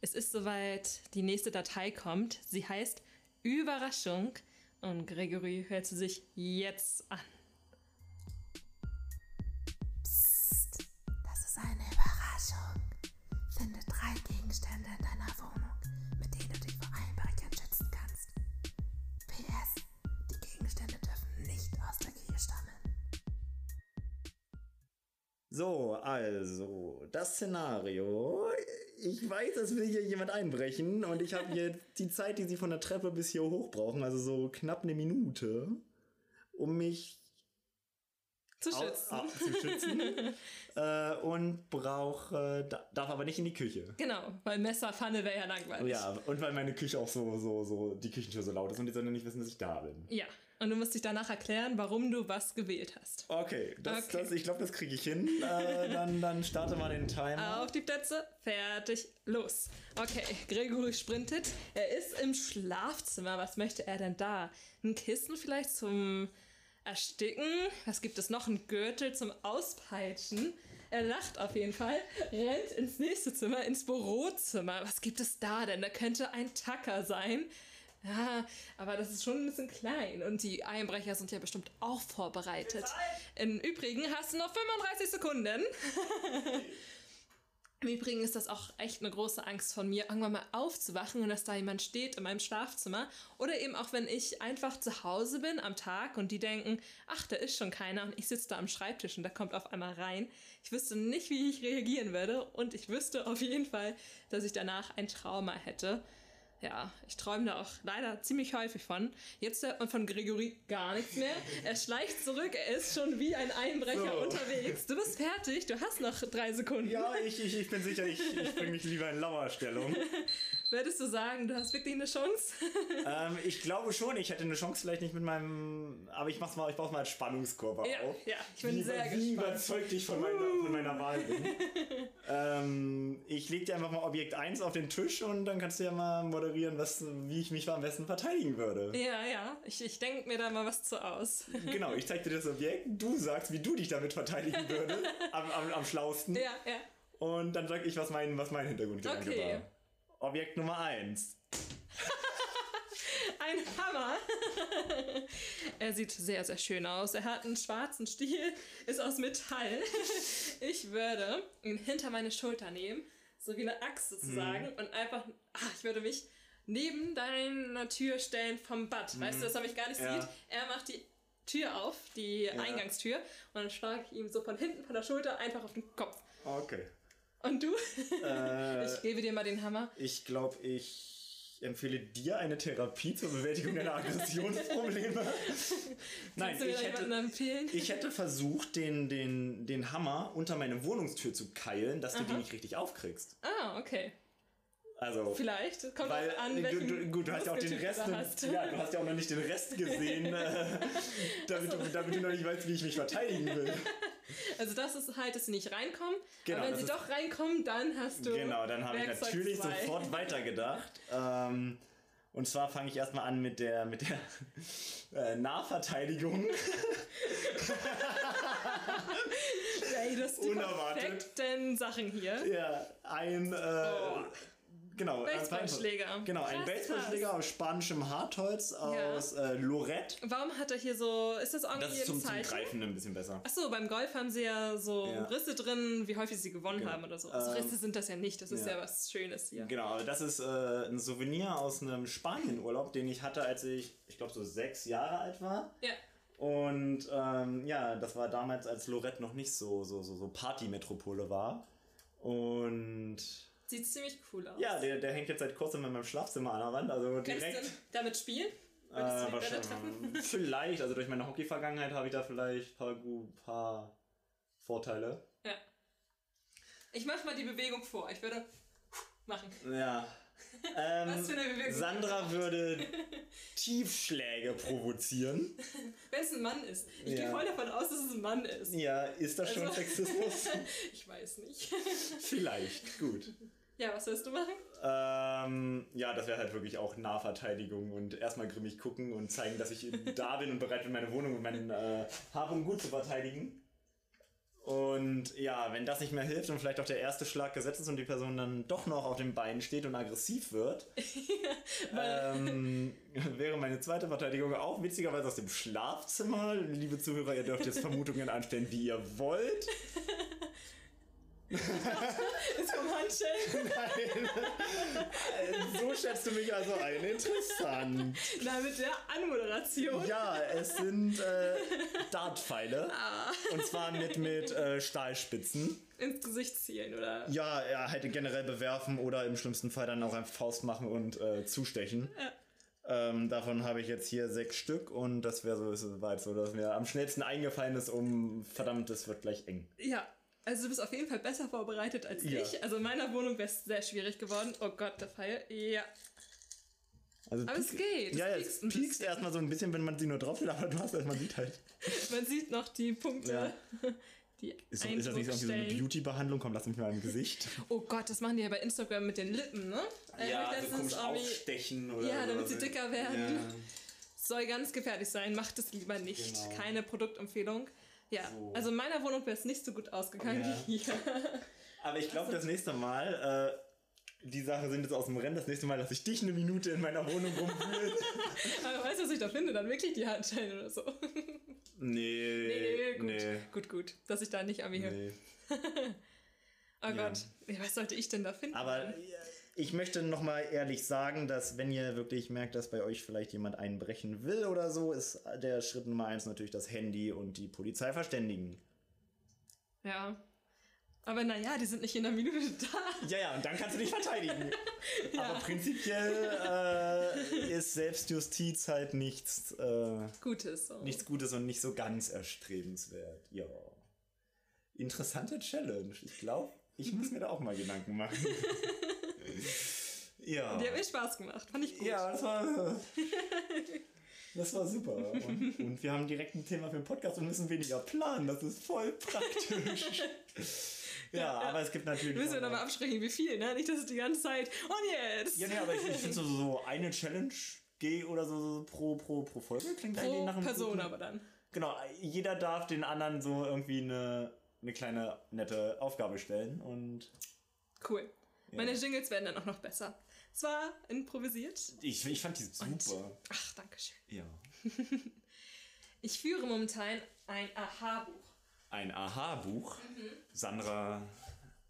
Es ist soweit, die nächste Datei kommt. Sie heißt Überraschung und Gregory hört sie sich jetzt an. Psst, das ist eine Überraschung. Finde drei Gegenstände in deiner Wohnung, mit denen du dich vor So, also, das Szenario. Ich weiß, es will hier jemand einbrechen und ich habe jetzt die Zeit, die sie von der Treppe bis hier hoch brauchen, also so knapp eine Minute, um mich Zu au- schützen. au- zu schützen. äh, und brauche, da, darf aber nicht in die Küche. Genau, weil Messerpfanne wäre ja langweilig. Ja, und weil meine Küche auch so, so, so, die Küchentür so laut ist und die sollen ja nicht wissen, dass ich da bin. Ja, und du musst dich danach erklären, warum du was gewählt hast. Okay, das, Okay. Das, ich glaube, das kriege ich hin. Äh, dann, dann starte mal den Timer. Auf die Plätze, fertig, los. Okay, Gregory sprintet. Er ist im Schlafzimmer. Was möchte er denn da? Ein Kissen vielleicht zum Ersticken? Was gibt es noch? Ein Gürtel zum Auspeitschen? Er lacht auf jeden Fall, rennt ins nächste Zimmer, ins Bürozimmer. Was gibt es da denn? Da könnte ein Tacker sein. Ja, aber das ist schon ein bisschen klein und die Einbrecher sind ja bestimmt auch vorbereitet. Im Übrigen hast du noch 35 Sekunden. Im Übrigen ist das auch echt eine große Angst von mir, irgendwann mal aufzuwachen und dass da jemand steht in meinem Schlafzimmer. Oder eben auch, wenn ich einfach zu Hause bin am Tag und die denken, ach, da ist schon keiner und ich sitze da am Schreibtisch und da kommt auf einmal rein. Ich wüsste nicht, wie ich reagieren würde und ich wüsste auf jeden Fall, dass ich danach ein Trauma hätte. Ja, ich träume da auch leider ziemlich häufig von. Jetzt hört man von Gregory gar nichts mehr. Er schleicht zurück, er ist schon wie ein Einbrecher So. unterwegs. Du bist fertig, du hast noch drei Sekunden. Ja, ich, ich, ich bin sicher, ich, ich bringe mich lieber in Lauerstellung. Würdest du sagen, du hast wirklich eine Chance? ähm, ich glaube schon, ich hätte eine Chance vielleicht nicht mit meinem. Aber ich mach's mal, ich baue mal als Spannungskurve Ja, auf. ja, ich bin wie, sehr wie gespannt. überzeugt ich von meiner, von meiner Wahl bin. ähm, ich leg dir einfach mal Objekt 1 auf den Tisch und dann kannst du ja mal moderieren, was, wie ich mich am besten verteidigen würde. Ja, ja, ich, ich denke mir da mal was zu aus. Genau, ich zeig dir das Objekt, du sagst, wie du dich damit verteidigen würdest, am, am, am schlausten. Ja, ja. Und dann sag ich, was mein, was mein Hintergrundgedanke Okay. war. Objekt Nummer 1. Ein Hammer. er sieht sehr, sehr schön aus. Er hat einen schwarzen Stiel, ist aus Metall. Ich würde ihn hinter meine Schulter nehmen, so wie eine Axt sozusagen, und einfach, ah, ich würde mich neben deiner Tür stellen vom Bad. Weißt du, dass er mich gar nicht Ja. sieht? Er macht die Tür auf, die Eingangstür, und dann schlage ich ihm so von hinten, von der Schulter einfach auf den Kopf. Okay. Und du? Äh, Ich gebe dir mal den Hammer. Ich glaube, ich empfehle dir eine Therapie zur Bewältigung deiner Aggressionsprobleme. Nein, ich hätte, empfehlen? ich hätte versucht, den, den, den Hammer unter meine Wohnungstür zu keilen, dass du die nicht richtig aufkriegst. ah, okay. Also, Vielleicht. Kommt weil an, du, welchen du, gut, du hast ja auch den Rest, du ja, du hast ja auch noch nicht den Rest gesehen, äh, damit, du, damit du noch nicht weißt, wie ich mich verteidigen will. Also das ist halt, dass sie nicht reinkommen. Genau, aber wenn sie ist- doch reinkommen, dann hast du. Genau, dann habe ich natürlich zwei. sofort weitergedacht. Ähm, und zwar fange ich erstmal an mit der, mit der äh, Nahverteidigung. Ey, das sind die Unerwartet. perfekten Sachen hier. Ja, ein, äh, Oh. Genau, ein- Baseballschläger. Genau, ein Baseballschläger aus spanischem Hartholz aus äh, Lorette. Warum hat er hier so. Ist das irgendwie Das ist zum, zum? Greifen ein bisschen besser. Achso, beim Golf haben sie ja so Ja. Risse drin, wie häufig sie gewonnen Genau. haben oder so. Also Ähm, Risse sind das ja nicht, das ist ja. ja, was Schönes hier. Genau, aber das ist äh, ein Souvenir aus einem Spanienurlaub, den ich hatte, als ich, ich glaube, so sechs Jahre alt war. Ja. Und ähm, ja, das war damals, als Lorette noch nicht so, so, so, so Partymetropole war. Und Sieht ziemlich cool aus. ja, der, der hängt jetzt seit kurzem in meinem Schlafzimmer an der Wand. Also Kannst direkt. du damit spielen? Äh, wahrscheinlich, vielleicht, also durch meine Hockey-Vergangenheit habe ich da vielleicht ein paar, paar Vorteile. Ja. Ich mach mal die Bewegung vor. Ich würde machen. Ja. Ähm, Was für eine Bewegung? Sandra würde Tiefschläge provozieren. Wenn es ein Mann ist. Ich Ja. gehe voll davon aus, dass es ein Mann ist. Ja, ist das schon Also- Sexismus? Ich weiß nicht. Vielleicht, gut. Ja, was willst du machen? Ähm, ja, das wäre halt wirklich auch Nahverteidigung und erstmal grimmig gucken und zeigen, dass ich da bin und bereit bin, meine Wohnung und meinen äh, Hab und Gut zu verteidigen. Und ja, wenn das nicht mehr hilft und vielleicht auch der erste Schlag gesetzt ist und die Person dann doch noch auf den Beinen steht und aggressiv wird, ähm, wäre meine zweite Verteidigung auch witzigerweise aus dem Schlafzimmer. Liebe Zuhörer, ihr dürft jetzt Vermutungen anstellen, wie ihr wollt. Ist vom Handschellen? Nein. Äh, so schätzt du mich also ein. Interessant. Na, mit der Anmoderation. Ja, es sind äh, Dartpfeile. Ah. Und zwar mit, mit äh, Stahlspitzen. Ins Gesicht zielen, oder? Ja, er halt generell bewerfen oder im schlimmsten Fall dann auch einfach Faust machen und äh, zustechen. Ähm, davon habe ich jetzt hier sechs Stück und das wäre so, weit so, dass mir am schnellsten eingefallen ist, um verdammt, es wird gleich eng. Ja. Also du bist auf jeden Fall besser vorbereitet als Ja. ich. Also in meiner Wohnung wäre es sehr schwierig geworden. Oh Gott, der Pfeil. Ja. Also Aber es geht, es Ja, ja, piekst es piekst erstmal so ein bisschen, wenn man sie nur drauf will, aber du hast man sieht halt. Man sieht noch die Punkte, die Ist, ist das nicht irgendwie so eine. Beauty-Behandlung? Komm, lass mich mal im Gesicht. Oh Gott, das machen die ja bei Instagram mit den Lippen, ne? Äh, hab ich letztens irgendwie- aufstechen oder Ja, damit oder sie so. dicker werden. Ja. Soll ganz gefährlich sein, macht es lieber nicht. Genau. Keine Produktempfehlung. Ja, So. also in meiner Wohnung wäre es nicht so gut ausgegangen Ja. wie hier. Aber ich glaube, das nächste Mal, äh, die Sachen sind jetzt aus dem Rennen, das nächste Mal lasse ich dich eine Minute in meiner Wohnung rumwühlen. Aber weißt du, was ich da finde? Dann wirklich die Handschellen oder so. nee, Nee, gut. nee. Gut, gut. Dass ich da nicht an mir. nee. Oh Ja. Gott. Was sollte ich denn da finden? Aber ich möchte nochmal ehrlich sagen, dass wenn ihr wirklich merkt, dass bei euch vielleicht jemand einbrechen will oder so, ist der Schritt Nummer eins natürlich das Handy und die Polizei verständigen. Ja. Aber naja, die sind nicht in einer Minute da. Ja, ja, und dann kannst du dich verteidigen. Aber prinzipiell äh, ist Selbstjustiz halt nichts, äh, Gutes. So. nichts Gutes und nicht so ganz erstrebenswert. Ja. Interessante Challenge. Ich glaube, ich muss mir da auch mal Gedanken machen. ja. Die hat mir Spaß gemacht. Fand ich gut. Ja, das war. Das war super. Und, und wir haben direkt ein Thema für den Podcast und müssen weniger planen. Das ist voll praktisch. Ja, aber es gibt natürlich. Müssen wir nochmal absprechen, wie viel, ne? Nicht, dass es die ganze Zeit. Und jetzt! Ja, nee, aber ich, ich finde so, so eine Challenge G oder so, so pro, pro, pro Folge klingt eigentlich nach einem Person guten- aber dann. Genau, jeder darf den anderen so irgendwie eine, eine kleine nette Aufgabe stellen und Cool. Meine Jingles werden dann auch noch besser. Es war improvisiert. ich, ich fand die Und- super. Ach, danke schön. Ja. Ich führe momentan ein Aha-Buch. Ein Aha-Buch. Sandra,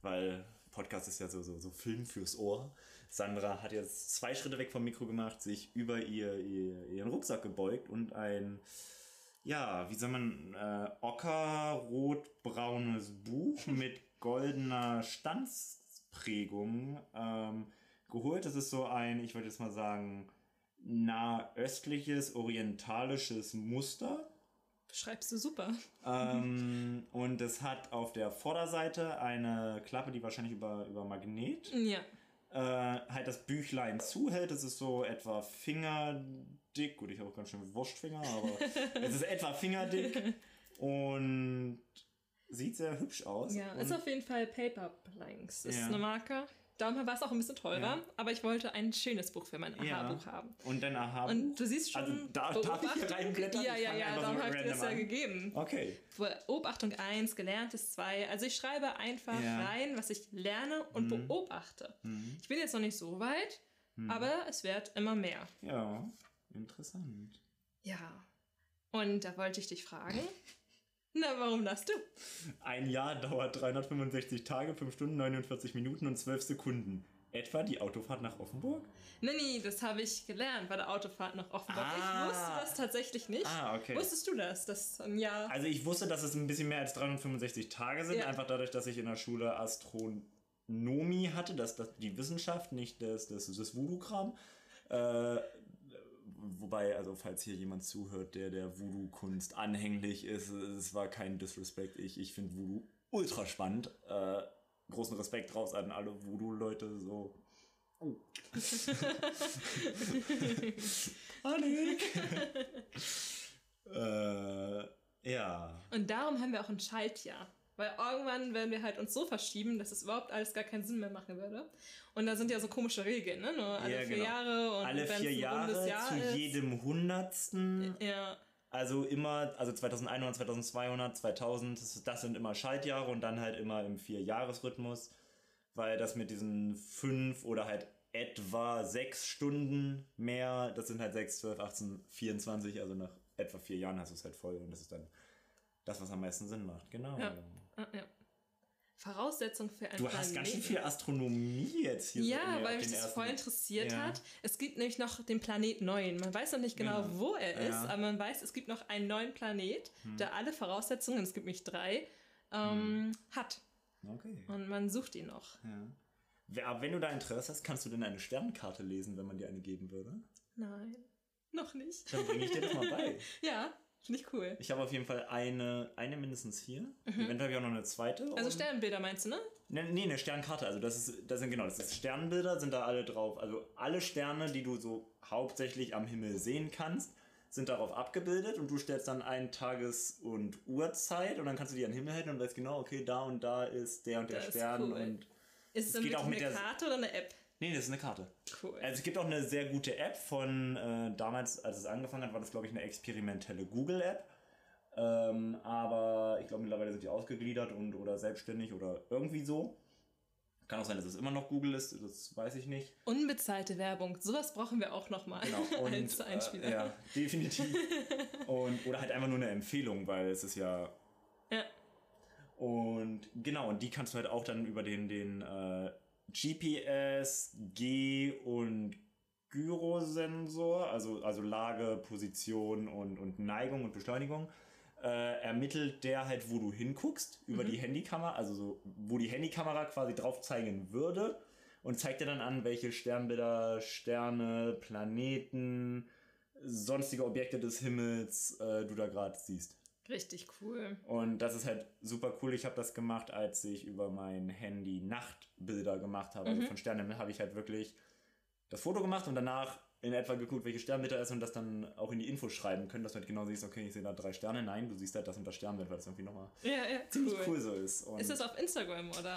weil Podcast ist ja so, so, so Film fürs Ohr. Sandra hat jetzt zwei Schritte weg vom Mikro gemacht, sich über ihr, ihr ihren Rucksack gebeugt und ein, ja, wie soll man, äh, ocker-rot-braunes Buch mit goldener Stanzprägung ähm, geholt. Das ist so ein, ich würde jetzt mal sagen, nahöstliches, orientalisches Muster. Schreibst du super. Ähm, und es hat auf der Vorderseite eine Klappe, die wahrscheinlich über, über Magnet Ja. äh, halt das Büchlein zuhält. Es ist so etwa fingerdick. Gut, ich habe auch ganz schön Wurstfinger, aber es ist etwa fingerdick und sieht sehr hübsch aus. Ja, ist auf jeden Fall Paper Planks. Ist Ja. eine Marke. Darum war es auch ein bisschen teurer, Ja. aber ich wollte ein schönes Buch für mein Ja. Aha-Buch haben. Und dann aha. Und du siehst schon. Also, da- darf ich hier reinblättern? Ja, ja, ja, darum habe ich dir das ja gegeben. Okay. Beobachtung 1, gelerntes 2. Also ich schreibe einfach Ja. rein, was ich lerne und Mhm. beobachte. Mhm. Ich bin jetzt noch nicht so weit, aber es wird immer mehr. Ja, interessant. Ja. Und da wollte ich dich fragen. Na, warum das du? Ein Jahr dauert 365 Tage, 5 Stunden, 49 Minuten und 12 Sekunden. Etwa die Autofahrt nach Offenburg? Nee, nee, das habe ich gelernt bei der Autofahrt nach Offenburg. Ah. Ich wusste das tatsächlich nicht. Ah, okay. Wusstest du das? Das ein Jahr. Also ich wusste, dass es ein bisschen mehr als 365 Tage sind, Ja. einfach dadurch, dass ich in der Schule Astronomie hatte, dass das die Wissenschaft, nicht das, das, das Voodoo-Kram. Äh, wobei, also falls hier jemand zuhört, der der Voodoo-Kunst anhänglich ist, es war kein Disrespect. Ich, ich finde Voodoo ultra spannend. Äh, großen Respekt raus an alle Voodoo-Leute, so. Oh. Panik! äh, ja. Und darum haben wir auch ein Schaltjahr. Weil irgendwann werden wir halt uns so verschieben, dass es überhaupt alles gar keinen Sinn mehr machen würde. Und da sind ja so komische Regeln, ne? Nur alle Ja, vier genau. Jahre und Alle vier Jahre Jahr zu ist. jedem Hundertsten. Ja, Also immer, also 2100, 2200, 2000, das, das sind immer Schaltjahre und dann halt immer im Vier-Jahres-Rhythmus, weil das mit diesen fünf oder halt etwa sechs Stunden mehr, das sind halt 6, 12, 18, 24, also nach etwa vier Jahren hast du es halt voll und das ist dann das, was am meisten Sinn macht, genau. Ja. ja. Voraussetzung für ein Du hast ganz schön Planeten. viel Astronomie jetzt hier. so Ja, der- weil mich das voll interessiert Ja. hat. Es gibt nämlich noch den Planet 9. Man weiß noch nicht genau, Genau. wo er ist, Ja. Hm. aber man weiß, es gibt noch einen neuen Planet, der alle Voraussetzungen, es gibt nämlich drei, ähm, hat. Okay. Und man sucht ihn noch. Ja. Aber wenn du da Interesse hast, kannst du denn eine Sternkarte lesen, wenn man dir eine geben würde? Nein, noch nicht. Dann bringe ich dir das mal bei. Ja, finde ich cool. Ich habe auf jeden Fall eine, eine mindestens hier. Eventuell habe ich auch noch eine zweite. Mhm. Also Sternbilder meinst du, ne? Ne, nee, eine Sternkarte. Also das ist, das sind genau, das ist Sternbilder, sind da alle drauf. Also alle Sterne, die du so hauptsächlich am Himmel sehen kannst, sind darauf abgebildet und du stellst dann einen Tages- und Uhrzeit und dann kannst du die an den Himmel halten und weißt genau, okay, da und da ist der und der Das ist Stern cool. und. Ist es Es dann geht auch mit eine der- Karte oder eine App? Nee, das ist eine Karte. Cool. Also es gibt auch eine sehr gute App von, äh, damals, als es angefangen hat, war das, glaube ich, eine experimentelle Google-App. Ähm, aber ich glaube, mittlerweile sind die ausgegliedert und oder selbstständig oder irgendwie so. Kann auch sein, dass es immer noch Google ist, das weiß ich nicht. Unbezahlte Werbung. Sowas brauchen wir auch nochmal Genau. Und, als Einspieler. Äh, ja, definitiv. und, oder halt einfach nur eine Empfehlung, weil es ist ja. Ja. Und genau, und die kannst du halt auch dann über den, den äh, GPS, G und Gyrosensor, also, also Lage, Position und, und Neigung und Beschleunigung, äh, ermittelt der halt, wo du hinguckst, über die Handykamera, also so, wo die Handykamera quasi drauf zeigen würde und zeigt dir dann an, welche Sternbilder, Sterne, Planeten, sonstige Objekte des Himmels äh, du da gerade siehst. Richtig cool. Und das ist halt super cool. Ich habe das gemacht, als ich über mein Handy Nachtbilder gemacht habe. Also von Sternen habe ich halt wirklich das Foto gemacht und danach in etwa geguckt, welche Sternbilder es ist und das dann auch in die Infos schreiben können, dass du halt genau siehst, okay, ich sehe da drei Sterne. Nein, du siehst halt das und das Sternbild, weil das irgendwie nochmal Ja, ja, ziemlich cool. cool so ist. Und Ist das auf Instagram oder?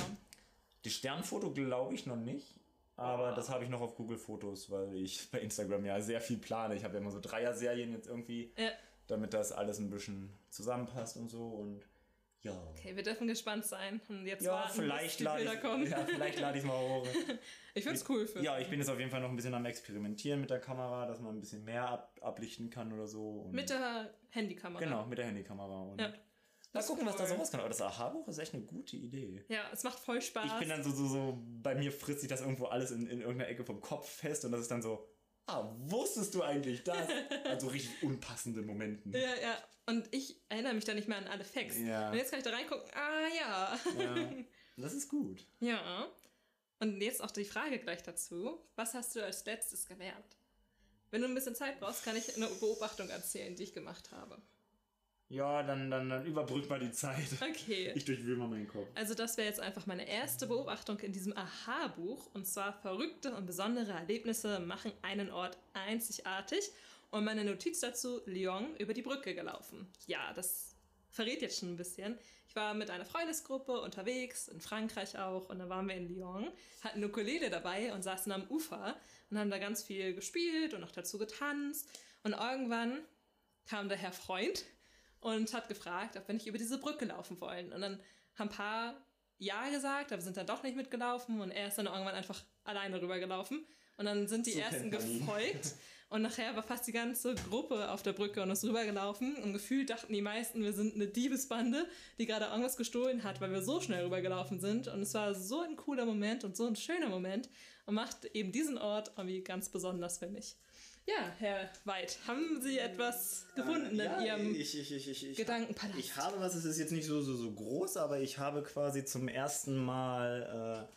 die Sternfoto glaube ich noch nicht. Aber das habe ich noch auf Google Fotos, weil ich bei Instagram ja sehr viel plane. Ich habe ja immer so Dreier-Serien jetzt irgendwie, Ja. Damit das alles ein bisschen zusammenpasst und so. Und ja. Okay, wir dürfen gespannt sein und jetzt Ja, warten, vielleicht bis lade ich, kommen. ja, vielleicht lade ich mal hoch. Ich find's cool für. Ja, ich bin jetzt auf jeden Fall noch ein bisschen am Experimentieren mit der Kamera, dass man ein bisschen mehr ab, ablichten kann oder so. Mit der Handykamera. genau, mit der Handykamera. Und Ja. mal gucken, was da so cool. rauskommt. Aber das Aha-Buch ist echt eine gute Idee. Ja, es macht voll Spaß. Ich bin dann so, so, so, bei mir frisst sich das irgendwo alles in, in irgendeiner Ecke vom Kopf fest und das ist dann so, ah, wusstest du eigentlich das? Also richtig unpassende Momenten. ja, ja. Und ich erinnere mich da nicht mehr an alle Facts. Ja. Und jetzt kann ich da reingucken. Ah, ja. Ja, das ist gut. Ja. Und jetzt auch die Frage gleich dazu. Was hast du als letztes gelernt? Wenn du ein bisschen Zeit brauchst, kann ich eine Beobachtung erzählen, die ich gemacht habe. Ja, dann, dann, dann überbrück mal die Zeit. Okay. Ich durchwühle mal meinen Kopf. Also das wäre jetzt einfach meine erste Beobachtung in diesem Aha-Buch. Und zwar verrückte und besondere Erlebnisse machen einen Ort einzigartig. Und meine Notiz dazu, Lyon über die Brücke gelaufen. Ja, das verrät jetzt schon ein bisschen. Ich war mit einer Freundesgruppe unterwegs, in Frankreich auch, und dann waren wir in Lyon, hatten eine Ukulele dabei und saßen am Ufer und haben da ganz viel gespielt und auch dazu getanzt. Und irgendwann kam der Herr Freund und hat gefragt, ob wir nicht über diese Brücke laufen wollen. Und dann haben ein paar Ja gesagt, aber sind dann doch nicht mitgelaufen und er ist dann irgendwann einfach alleine rübergelaufen. Und dann sind die So ersten gefolgt. Und nachher war fast die ganze Gruppe auf der Brücke und ist rübergelaufen. Und gefühlt dachten die meisten, wir sind eine Diebesbande, die gerade irgendwas gestohlen hat, weil wir so schnell rübergelaufen sind. Und es war so ein cooler Moment und so ein schöner Moment und macht eben diesen Ort irgendwie ganz besonders für mich. Ja, Herr Weid, haben Sie etwas gefunden Äh, ja, in Ihrem ich, ich, ich, ich, ich, Gedankenpalast? Ich habe was, es ist jetzt nicht so, so, so groß, aber ich habe quasi zum ersten Mal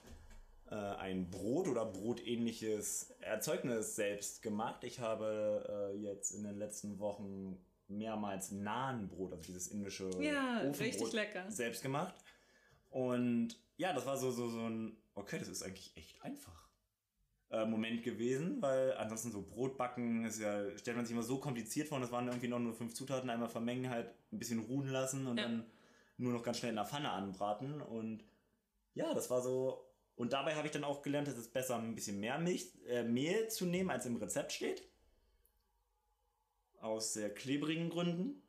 äh, äh, ein Brot oder brotähnliches Erzeugnis selbst gemacht. Ich habe äh, jetzt in den letzten Wochen mehrmals Nahenbrot, also dieses indische Ja, Ofenbrot, richtig lecker. selbst gemacht. Und ja, das war so, so, so ein, okay, das ist eigentlich echt einfach. Äh, Moment gewesen, weil ansonsten so Brotbacken ist ja, stellt man sich immer so kompliziert vor und es waren irgendwie noch nur fünf Zutaten, einmal vermengen, halt ein bisschen ruhen lassen und Ja. dann nur noch ganz schnell in der Pfanne anbraten und ja, das war so, und dabei habe ich dann auch gelernt, dass es besser ein bisschen mehr Milch, äh, Mehl zu nehmen, als im Rezept steht. Aus sehr klebrigen Gründen.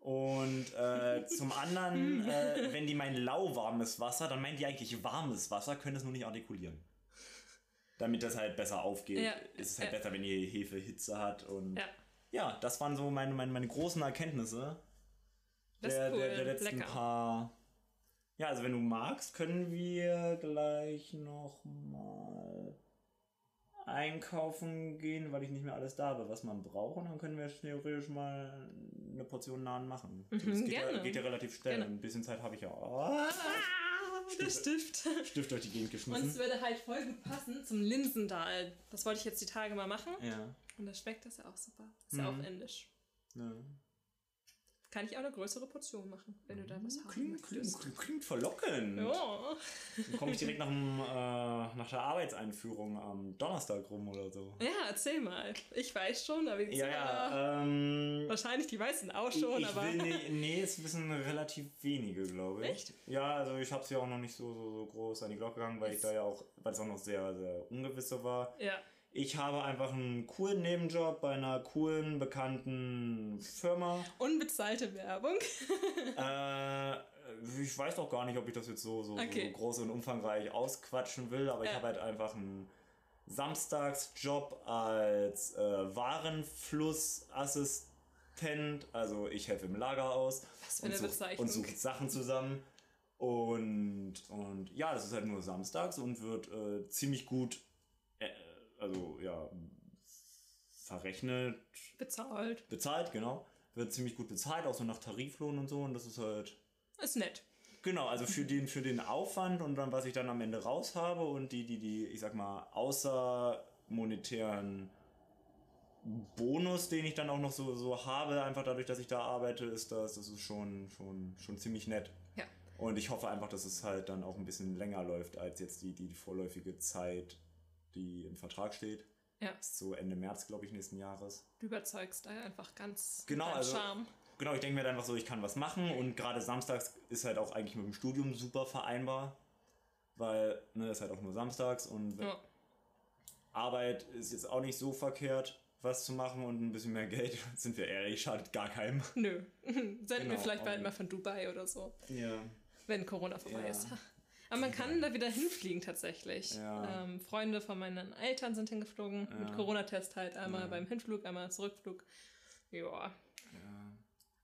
Und äh, zum anderen, äh, wenn die meinen lauwarmes Wasser, dann meinen die eigentlich warmes Wasser, können es nur nicht artikulieren. Damit das halt besser aufgeht. Ja, ist es halt ja. besser, wenn die Hefe Hitze hat. Und Ja. ja, das waren so meine, meine, meine großen Erkenntnisse der, cool, der, der letzten lecker. paar. Ja, also wenn du magst, können wir gleich noch mal einkaufen gehen, weil ich nicht mehr alles da habe, was man braucht. Und dann können wir theoretisch mal eine Portion Nahen machen. das geht, ja, Mhm, gerne. geht ja relativ schnell. Gerne. Ein bisschen Zeit habe ich ja. Oh, Der Stift. Stift durch die Gegend Und es geschmissen. würde halt voll gut passen zum Linsendahl. Das wollte ich jetzt die Tage mal machen. Ja. Und da schmeckt das ja auch super. Ist ja Mhm. auch indisch. ja. Kann ich auch eine größere Portion machen, wenn du da was haben Klingt, klingt, klingt, klingt verlockend. Ja. Dann komme ich direkt nach, dem, äh, nach der Arbeitseinführung am Donnerstag rum oder so. ja, erzähl mal. Ich weiß schon, aber Ja, ja. Ähm, wahrscheinlich die meisten auch schon, ich aber. will nee, nee, es wissen relativ wenige, glaube ich. Echt? Ja, also ich habe es ja auch noch nicht so, so, so groß an die Glocke gegangen, weil ich Ist- da ja auch, weil es auch noch sehr, sehr ungewiss so war. Ja. Ich habe einfach einen coolen Nebenjob bei einer coolen, bekannten Firma. Unbezahlte Werbung. äh, ich weiß auch gar nicht, ob ich das jetzt so, so, Okay. so groß und umfangreich ausquatschen will, aber ich Ja. habe halt einfach einen Samstagsjob als äh, Warenflussassistent. Also ich helfe im Lager aus Was für und, eine such, Bezeichnung. und suche Sachen zusammen. Und, und ja, das ist halt nur samstags und wird äh, ziemlich gut, also ja, verrechnet, Bezahlt. bezahlt, genau. Wird ziemlich gut bezahlt, auch so nach Tariflohn und so. Und das ist halt, Ist nett. genau, also für den, für den Aufwand und dann, was ich dann am Ende raus habe und die, die, die, ich sag mal, außermonetären Bonus, den ich dann auch noch so, so habe, einfach dadurch, dass ich da arbeite, ist das, das ist schon, schon, schon ziemlich nett. Ja. Und ich hoffe einfach, dass es halt dann auch ein bisschen länger läuft als jetzt die, die vorläufige Zeit, die im Vertrag steht. Ja. So Ende März, glaube ich, nächsten Jahres. Du überzeugst da einfach ganz Genau, mit also- Charme. Genau, ich denke mir halt einfach so, ich kann was machen und gerade samstags ist halt auch eigentlich mit dem Studium super vereinbar, weil ne, ist halt auch nur samstags und Ja. Arbeit ist jetzt auch nicht so verkehrt, was zu machen und ein bisschen mehr Geld, sind wir ehrlich, schadet gar keinem. Nö. Senden wir Genau, vielleicht bald mal von Dubai oder so, Ja. wenn Corona vorbei Ja. ist. Aber man kann da wieder hinfliegen tatsächlich. Ja. Ähm, Freunde von meinen Eltern sind hingeflogen. Mit Ja. Corona-Test halt. Einmal Ja. beim Hinflug, einmal Zurückflug. Ja. ja.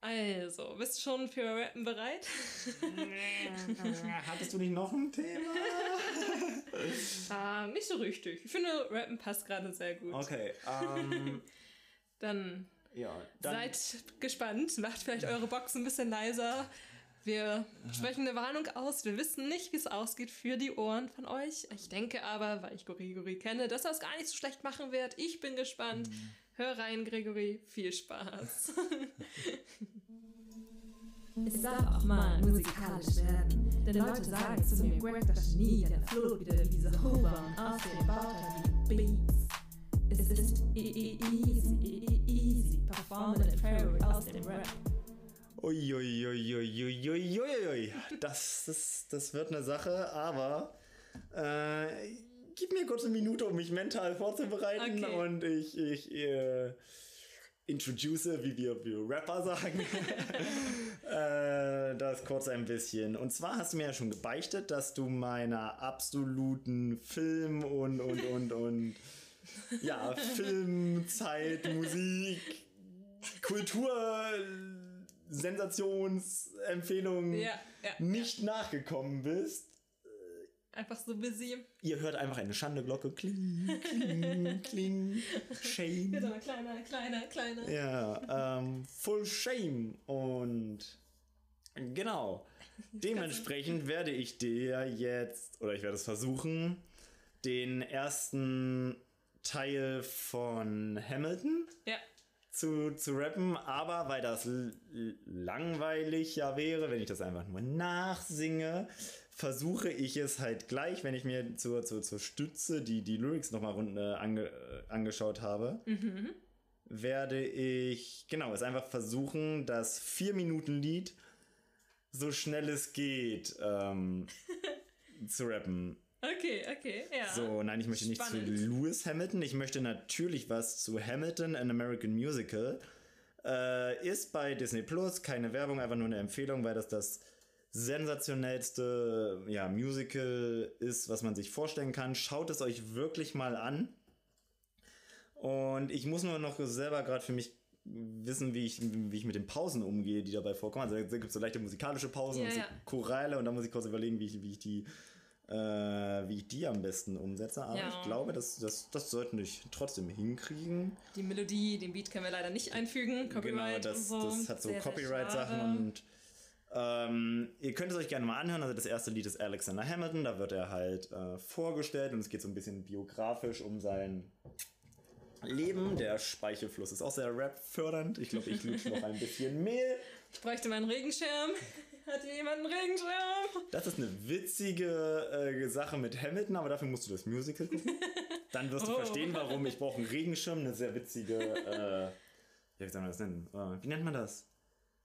Also, bist du schon für Rappen bereit? Hattest du nicht noch ein Thema? Ah, nicht so richtig. Ich finde, Rappen passt gerade sehr gut. Okay, ähm, Dann ja, dann, seid gespannt. Macht vielleicht eure Box ein bisschen leiser. Wir sprechen eine Warnung aus. Wir wissen nicht, wie es ausgeht für die Ohren von euch. Ich denke aber, weil ich Gregory kenne, dass er es gar nicht so schlecht machen wird. Ich bin gespannt. Hör rein, Gregory. Viel Spaß. Es darf auch mal musikalisch werden, denn Leute sagen zu mir, Greg das Genie, denn er float wieder wie diese Hober und außerdem baut er die Beats. Es ist e e easy, e e easy, performen in Prairie aus dem Rap. Uiuiuiuiuiuiui. Das, das, das wird eine Sache, aber äh, gib mir kurz eine Minute, um mich mental vorzubereiten Okay. und ich, ich äh, introduce, wie wir, wir Rapper sagen, äh, das kurz ein bisschen. Und zwar hast du mir ja schon gebeichtet, dass du meiner absoluten Film- und, und, und, und ja, Film, Zeit, Musik, Kultur, Sensationsempfehlungen Ja, ja. nicht nachgekommen bist. Einfach so busy. Ihr hört einfach eine Schandeglocke. Kling, kling, kling. Shame. Wird aber kleiner, kleiner, kleiner. Ja, ähm, full shame. Und genau. Dementsprechend werde ich dir jetzt, oder ich werde es versuchen, den ersten Teil von Hamilton Ja. Zu, zu rappen, aber weil das langweilig ja wäre, wenn ich das einfach nur nachsinge, versuche ich es halt gleich, wenn ich mir zur, zur, zur Stütze die, die Lyrics nochmal rund, äh, ange, äh, angeschaut habe, werde ich, genau, es einfach versuchen, das 4-Minuten-Lied so schnell es geht ähm, zu rappen. Okay, okay, ja. So, nein, ich möchte nicht zu Lewis Hamilton. Ich möchte natürlich was zu Hamilton, an American Musical. Äh, ist bei Disney Plus, keine Werbung, einfach nur eine Empfehlung, weil das das sensationellste ja, Musical ist, was man sich vorstellen kann. Schaut es euch wirklich mal an. Und ich muss nur noch selber gerade für mich wissen, wie ich, wie ich mit den Pausen umgehe, die dabei vorkommen. Also da gibt es so leichte musikalische Pausen Ja, und so ja. Choräle und da muss ich kurz überlegen, wie ich, wie ich die äh, wie ich die am besten umsetze. Aber Ja. ich glaube, das, das, das sollten wir trotzdem hinkriegen. Die Melodie, den Beat können wir leider nicht einfügen. Genau, Copyright das, und so. das hat so Copyright-Sachen und ähm, ihr könnt es euch gerne mal anhören. Also das erste Lied ist Alexander Hamilton, da wird er halt äh, vorgestellt und es geht so ein bisschen biografisch um sein Leben. Der Speichelfluss ist auch sehr rap-fördernd. Ich glaube, ich lutsche noch ein bisschen Mehl. Ich bräuchte meinen Regenschirm. Hat hier jemand einen Regenschirm? Das ist eine witzige äh, Sache mit Hamilton, aber dafür musst du das Musical gucken. Dann wirst du Oh. verstehen, warum ich brauche einen Regenschirm. Eine sehr witzige, äh, ja, wie soll man das nennen? Äh, wie nennt man das?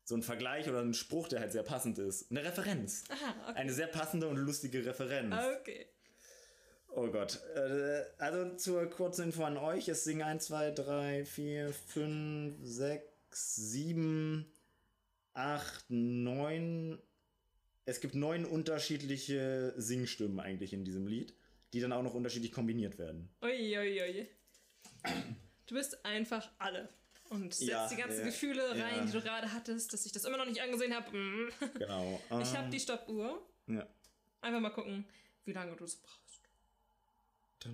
So ein Vergleich oder ein Spruch, der halt sehr passend ist. Eine Referenz. Aha, okay. Eine sehr passende und lustige Referenz. Okay. Oh Gott. Äh, also zur kurzen Info an euch. Es singen 1, 2, 3, 4, 5, 6, 7, 8, 9. Es gibt neun unterschiedliche Singstimmen eigentlich in diesem Lied, die dann auch noch unterschiedlich kombiniert werden. Ui, ui, ui. Du bist einfach alle. Und setzt Ja, die ganzen ja, Gefühle rein, ja. die du gerade hattest, dass ich das immer noch nicht angesehen habe. Genau. Ich habe ähm, die Stoppuhr. Ja. Einfach mal gucken, wie lange du es brauchst. How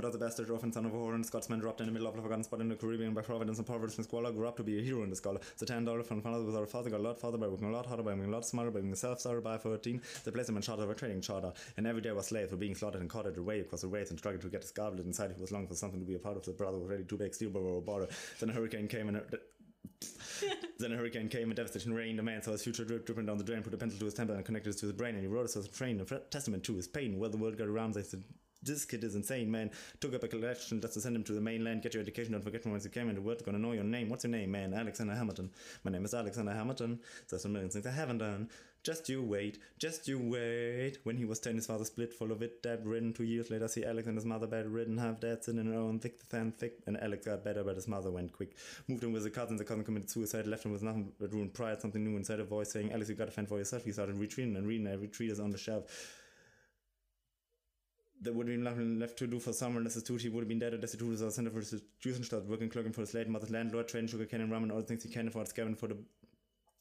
does a bastard orphan Son of a Whore and Scotsman dropped in the middle of a forgotten spot in the Caribbean by providence and poverty and squalor grew up to be a hero in the scholar? The ten dollar from father with our father got a lot farther by working a lot harder, by being a lot smarter, by being self starter by fourteen. The placement charter, in of a trading charter, and every day was slaves were being slaughtered and carted away across the waves and struggled to get his goblet inside. He was longing for something to be a part of. The brother already ready to bake steel, but were a border. Then a hurricane came and then a hurricane came and devastating rain. A man saw his future drip dripping down the drain, put a pencil to his temple and connected it to his brain. And he wrote it as a train, a testament to his pain. Well, the world got around, they said, this kid is insane, man. Took up a collection just to send him to the mainland. Get your education, don't forget from whence you came, and the world's gonna know your name. What's your name, man? Alexander Hamilton. My name is Alexander Hamilton. There's a million things I haven't done. Just you wait, just you wait. When he was 10, his father split, full of it, dead ridden. Two years later, see Alex and his mother bedridden, half dead, sitting in her own thick, thin, thick. And Alex got better, but his mother went quick. Moved in with a cousin, the cousin committed suicide, left him with nothing but ruined pride, something new inside a voice saying, Alex, you gotta fend for yourself. He started retreating and reading every treatise on the shelf. There would have been nothing left to do for summer unless his duty would have been dead or destitute as a center for Jews started working clerking for his late mother's landlord, trading sugar cane and rum and all the things he can afford, scabbing for the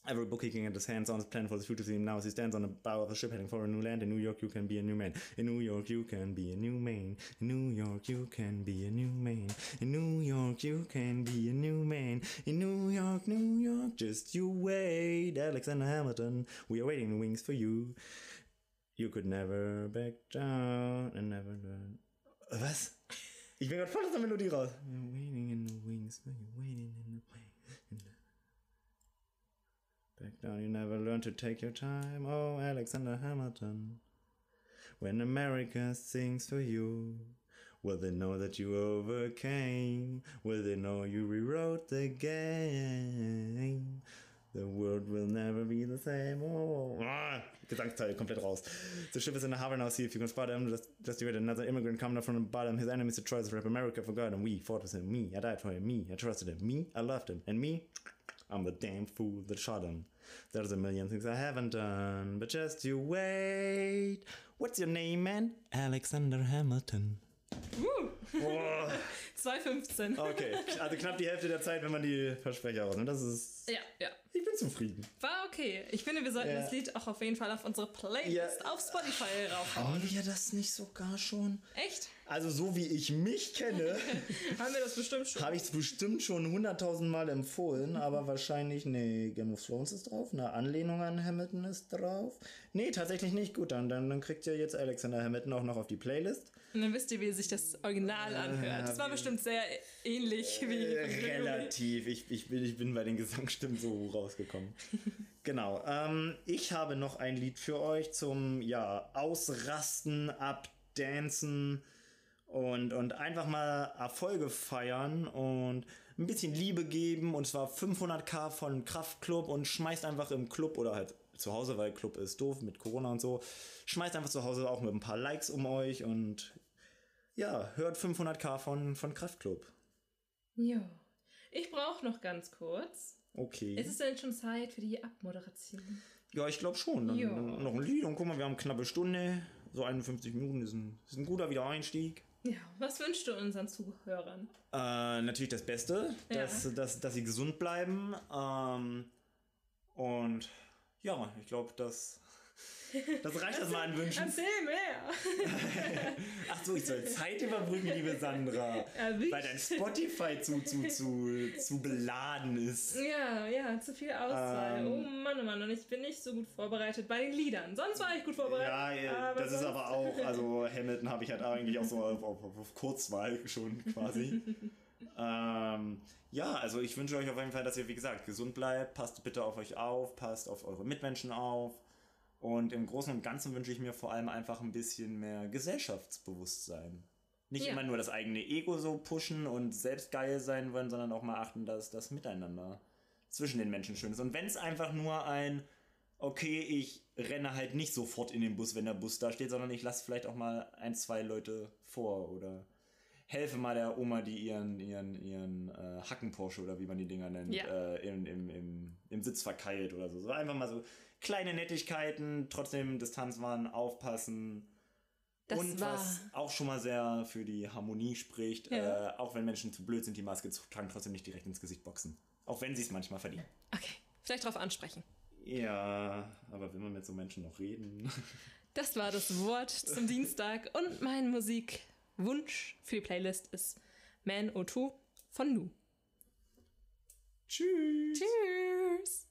every book he can get his hands on his plan for his future now as he stands on the bow of a ship heading for a new land. In New York, you can be a new man. In New York, you can be a new man. In New York, you can be a new man. In New York, you can be a new man. In New York, New York, just you wait. Alexander Hamilton, we are waiting in the wings for you. You could never back down and never learn. Was? Ich bin gerade voll aus der Melodie raus. You're waiting in the wings for you, waiting in the wings. Down. You never learn to take your time. Oh, Alexander Hamilton. When America sings for you, will they know that you overcame? Will they know you rewrote the game? The world will never be the same. Oh, ah, Gesangsteil komplett raus. The ship is in the harbor now. See if you can spot him. Just, just you had another immigrant coming up from the bottom. His enemies to try to rap America forgot him. We fought with him. Me, I died for him. Me, I trusted him. Me, I loved him. And me, I'm the damn fool that shot him. There's a million things I haven't done, but just you wait. What's your name, man? Alexander Hamilton. Uh, Boah. 2,15. Okay, also knapp die Hälfte der Zeit, wenn man die Versprecher rausnimmt. Das ist. Ja, ja. Ich bin zufrieden. War okay. Ich finde, wir sollten Ja. das Lied auch auf jeden Fall auf unsere Playlist Ja. auf Spotify raufhauen. Haben wir das nicht sogar schon? Echt? Also, so wie ich mich kenne, Haben wir das bestimmt schon? habe ich es bestimmt schon 100.000 Mal empfohlen, aber wahrscheinlich, nee, Game of Thrones ist drauf, eine Anlehnung an Hamilton ist drauf. Nee, tatsächlich nicht. Gut, dann, dann, dann kriegt ihr jetzt Alexander Hamilton auch noch auf die Playlist. Und dann wisst ihr, wie sich das Original anhört. Das war bestimmt sehr ähnlich wie. Äh, relativ. Ich, ich, bin, ich bin bei den Gesangsstimmen so rausgekommen. genau. Ähm, ich habe noch ein Lied für euch zum ja, Ausrasten, Abdancen und, und einfach mal Erfolge feiern und ein bisschen Liebe geben. Und zwar 500k von Kraftklub und schmeißt einfach im Club oder halt zu Hause, weil Club ist doof mit Corona und so. Schmeißt einfach zu Hause auch mit ein paar Likes um euch und ja, hört 500k von, von Kraftklub. Jo. Ich brauche noch ganz kurz. Okay. Ist es denn schon Zeit für die Abmoderation? Ja, ich glaube schon. Dann, Ja. dann noch ein Lied und guck mal, wir haben knappe Stunde. So 51 Minuten ist ein, ist ein guter Wiedereinstieg. Ja. Was wünschst du unseren Zuhörern? Äh, natürlich das Beste, Ja. dass, dass, dass sie gesund bleiben. Ähm, und ja, ich glaube, das, das reicht erstmal an Wünschen. Erzähl mehr! Ach so, ich soll Zeit überbrücken, liebe Sandra. Erwischt. Weil dein Spotify zu, zu, zu, zu beladen ist. Ja, ja, zu viel Auswahl. Ähm. oh Mann, oh Mann, und ich bin nicht so gut vorbereitet bei den Liedern. Sonst war ich gut vorbereitet. Ja, ja das ist aber auch, also Hamilton habe ich halt eigentlich auch so auf, auf, auf Kurzwahl schon quasi. ähm, ja, also ich wünsche euch auf jeden Fall, dass ihr, wie gesagt, gesund bleibt. Passt bitte auf euch auf, passt auf eure Mitmenschen auf. Und im Großen und Ganzen wünsche ich mir vor allem einfach ein bisschen mehr Gesellschaftsbewusstsein. Nicht Ja. immer nur das eigene Ego so pushen und selbst geil sein wollen, sondern auch mal achten, dass das Miteinander zwischen den Menschen schön ist. Und wenn es einfach nur ein, okay, ich renne halt nicht sofort in den Bus, wenn der Bus da steht, sondern ich lasse vielleicht auch mal ein, zwei Leute vor oder helfe mal der Oma, die ihren, ihren, ihren äh, Hacken-Porsche oder wie man die Dinger nennt, Ja. äh, im, im, im, im Sitz verkeilt oder so. So einfach mal so kleine Nettigkeiten, trotzdem Distanz wahren, aufpassen. Das und was auch schon mal sehr für die Harmonie spricht, Ja. äh, auch wenn Menschen zu blöd sind, die Maske zu tragen, trotzdem nicht direkt ins Gesicht boxen. Auch wenn sie es manchmal verdienen. Okay, vielleicht drauf ansprechen. Ja, aber will man mit so Menschen noch reden? Das war das Wort zum Dienstag und mein Musikwunsch für die Playlist ist Man O2 von Nu. Tschüss.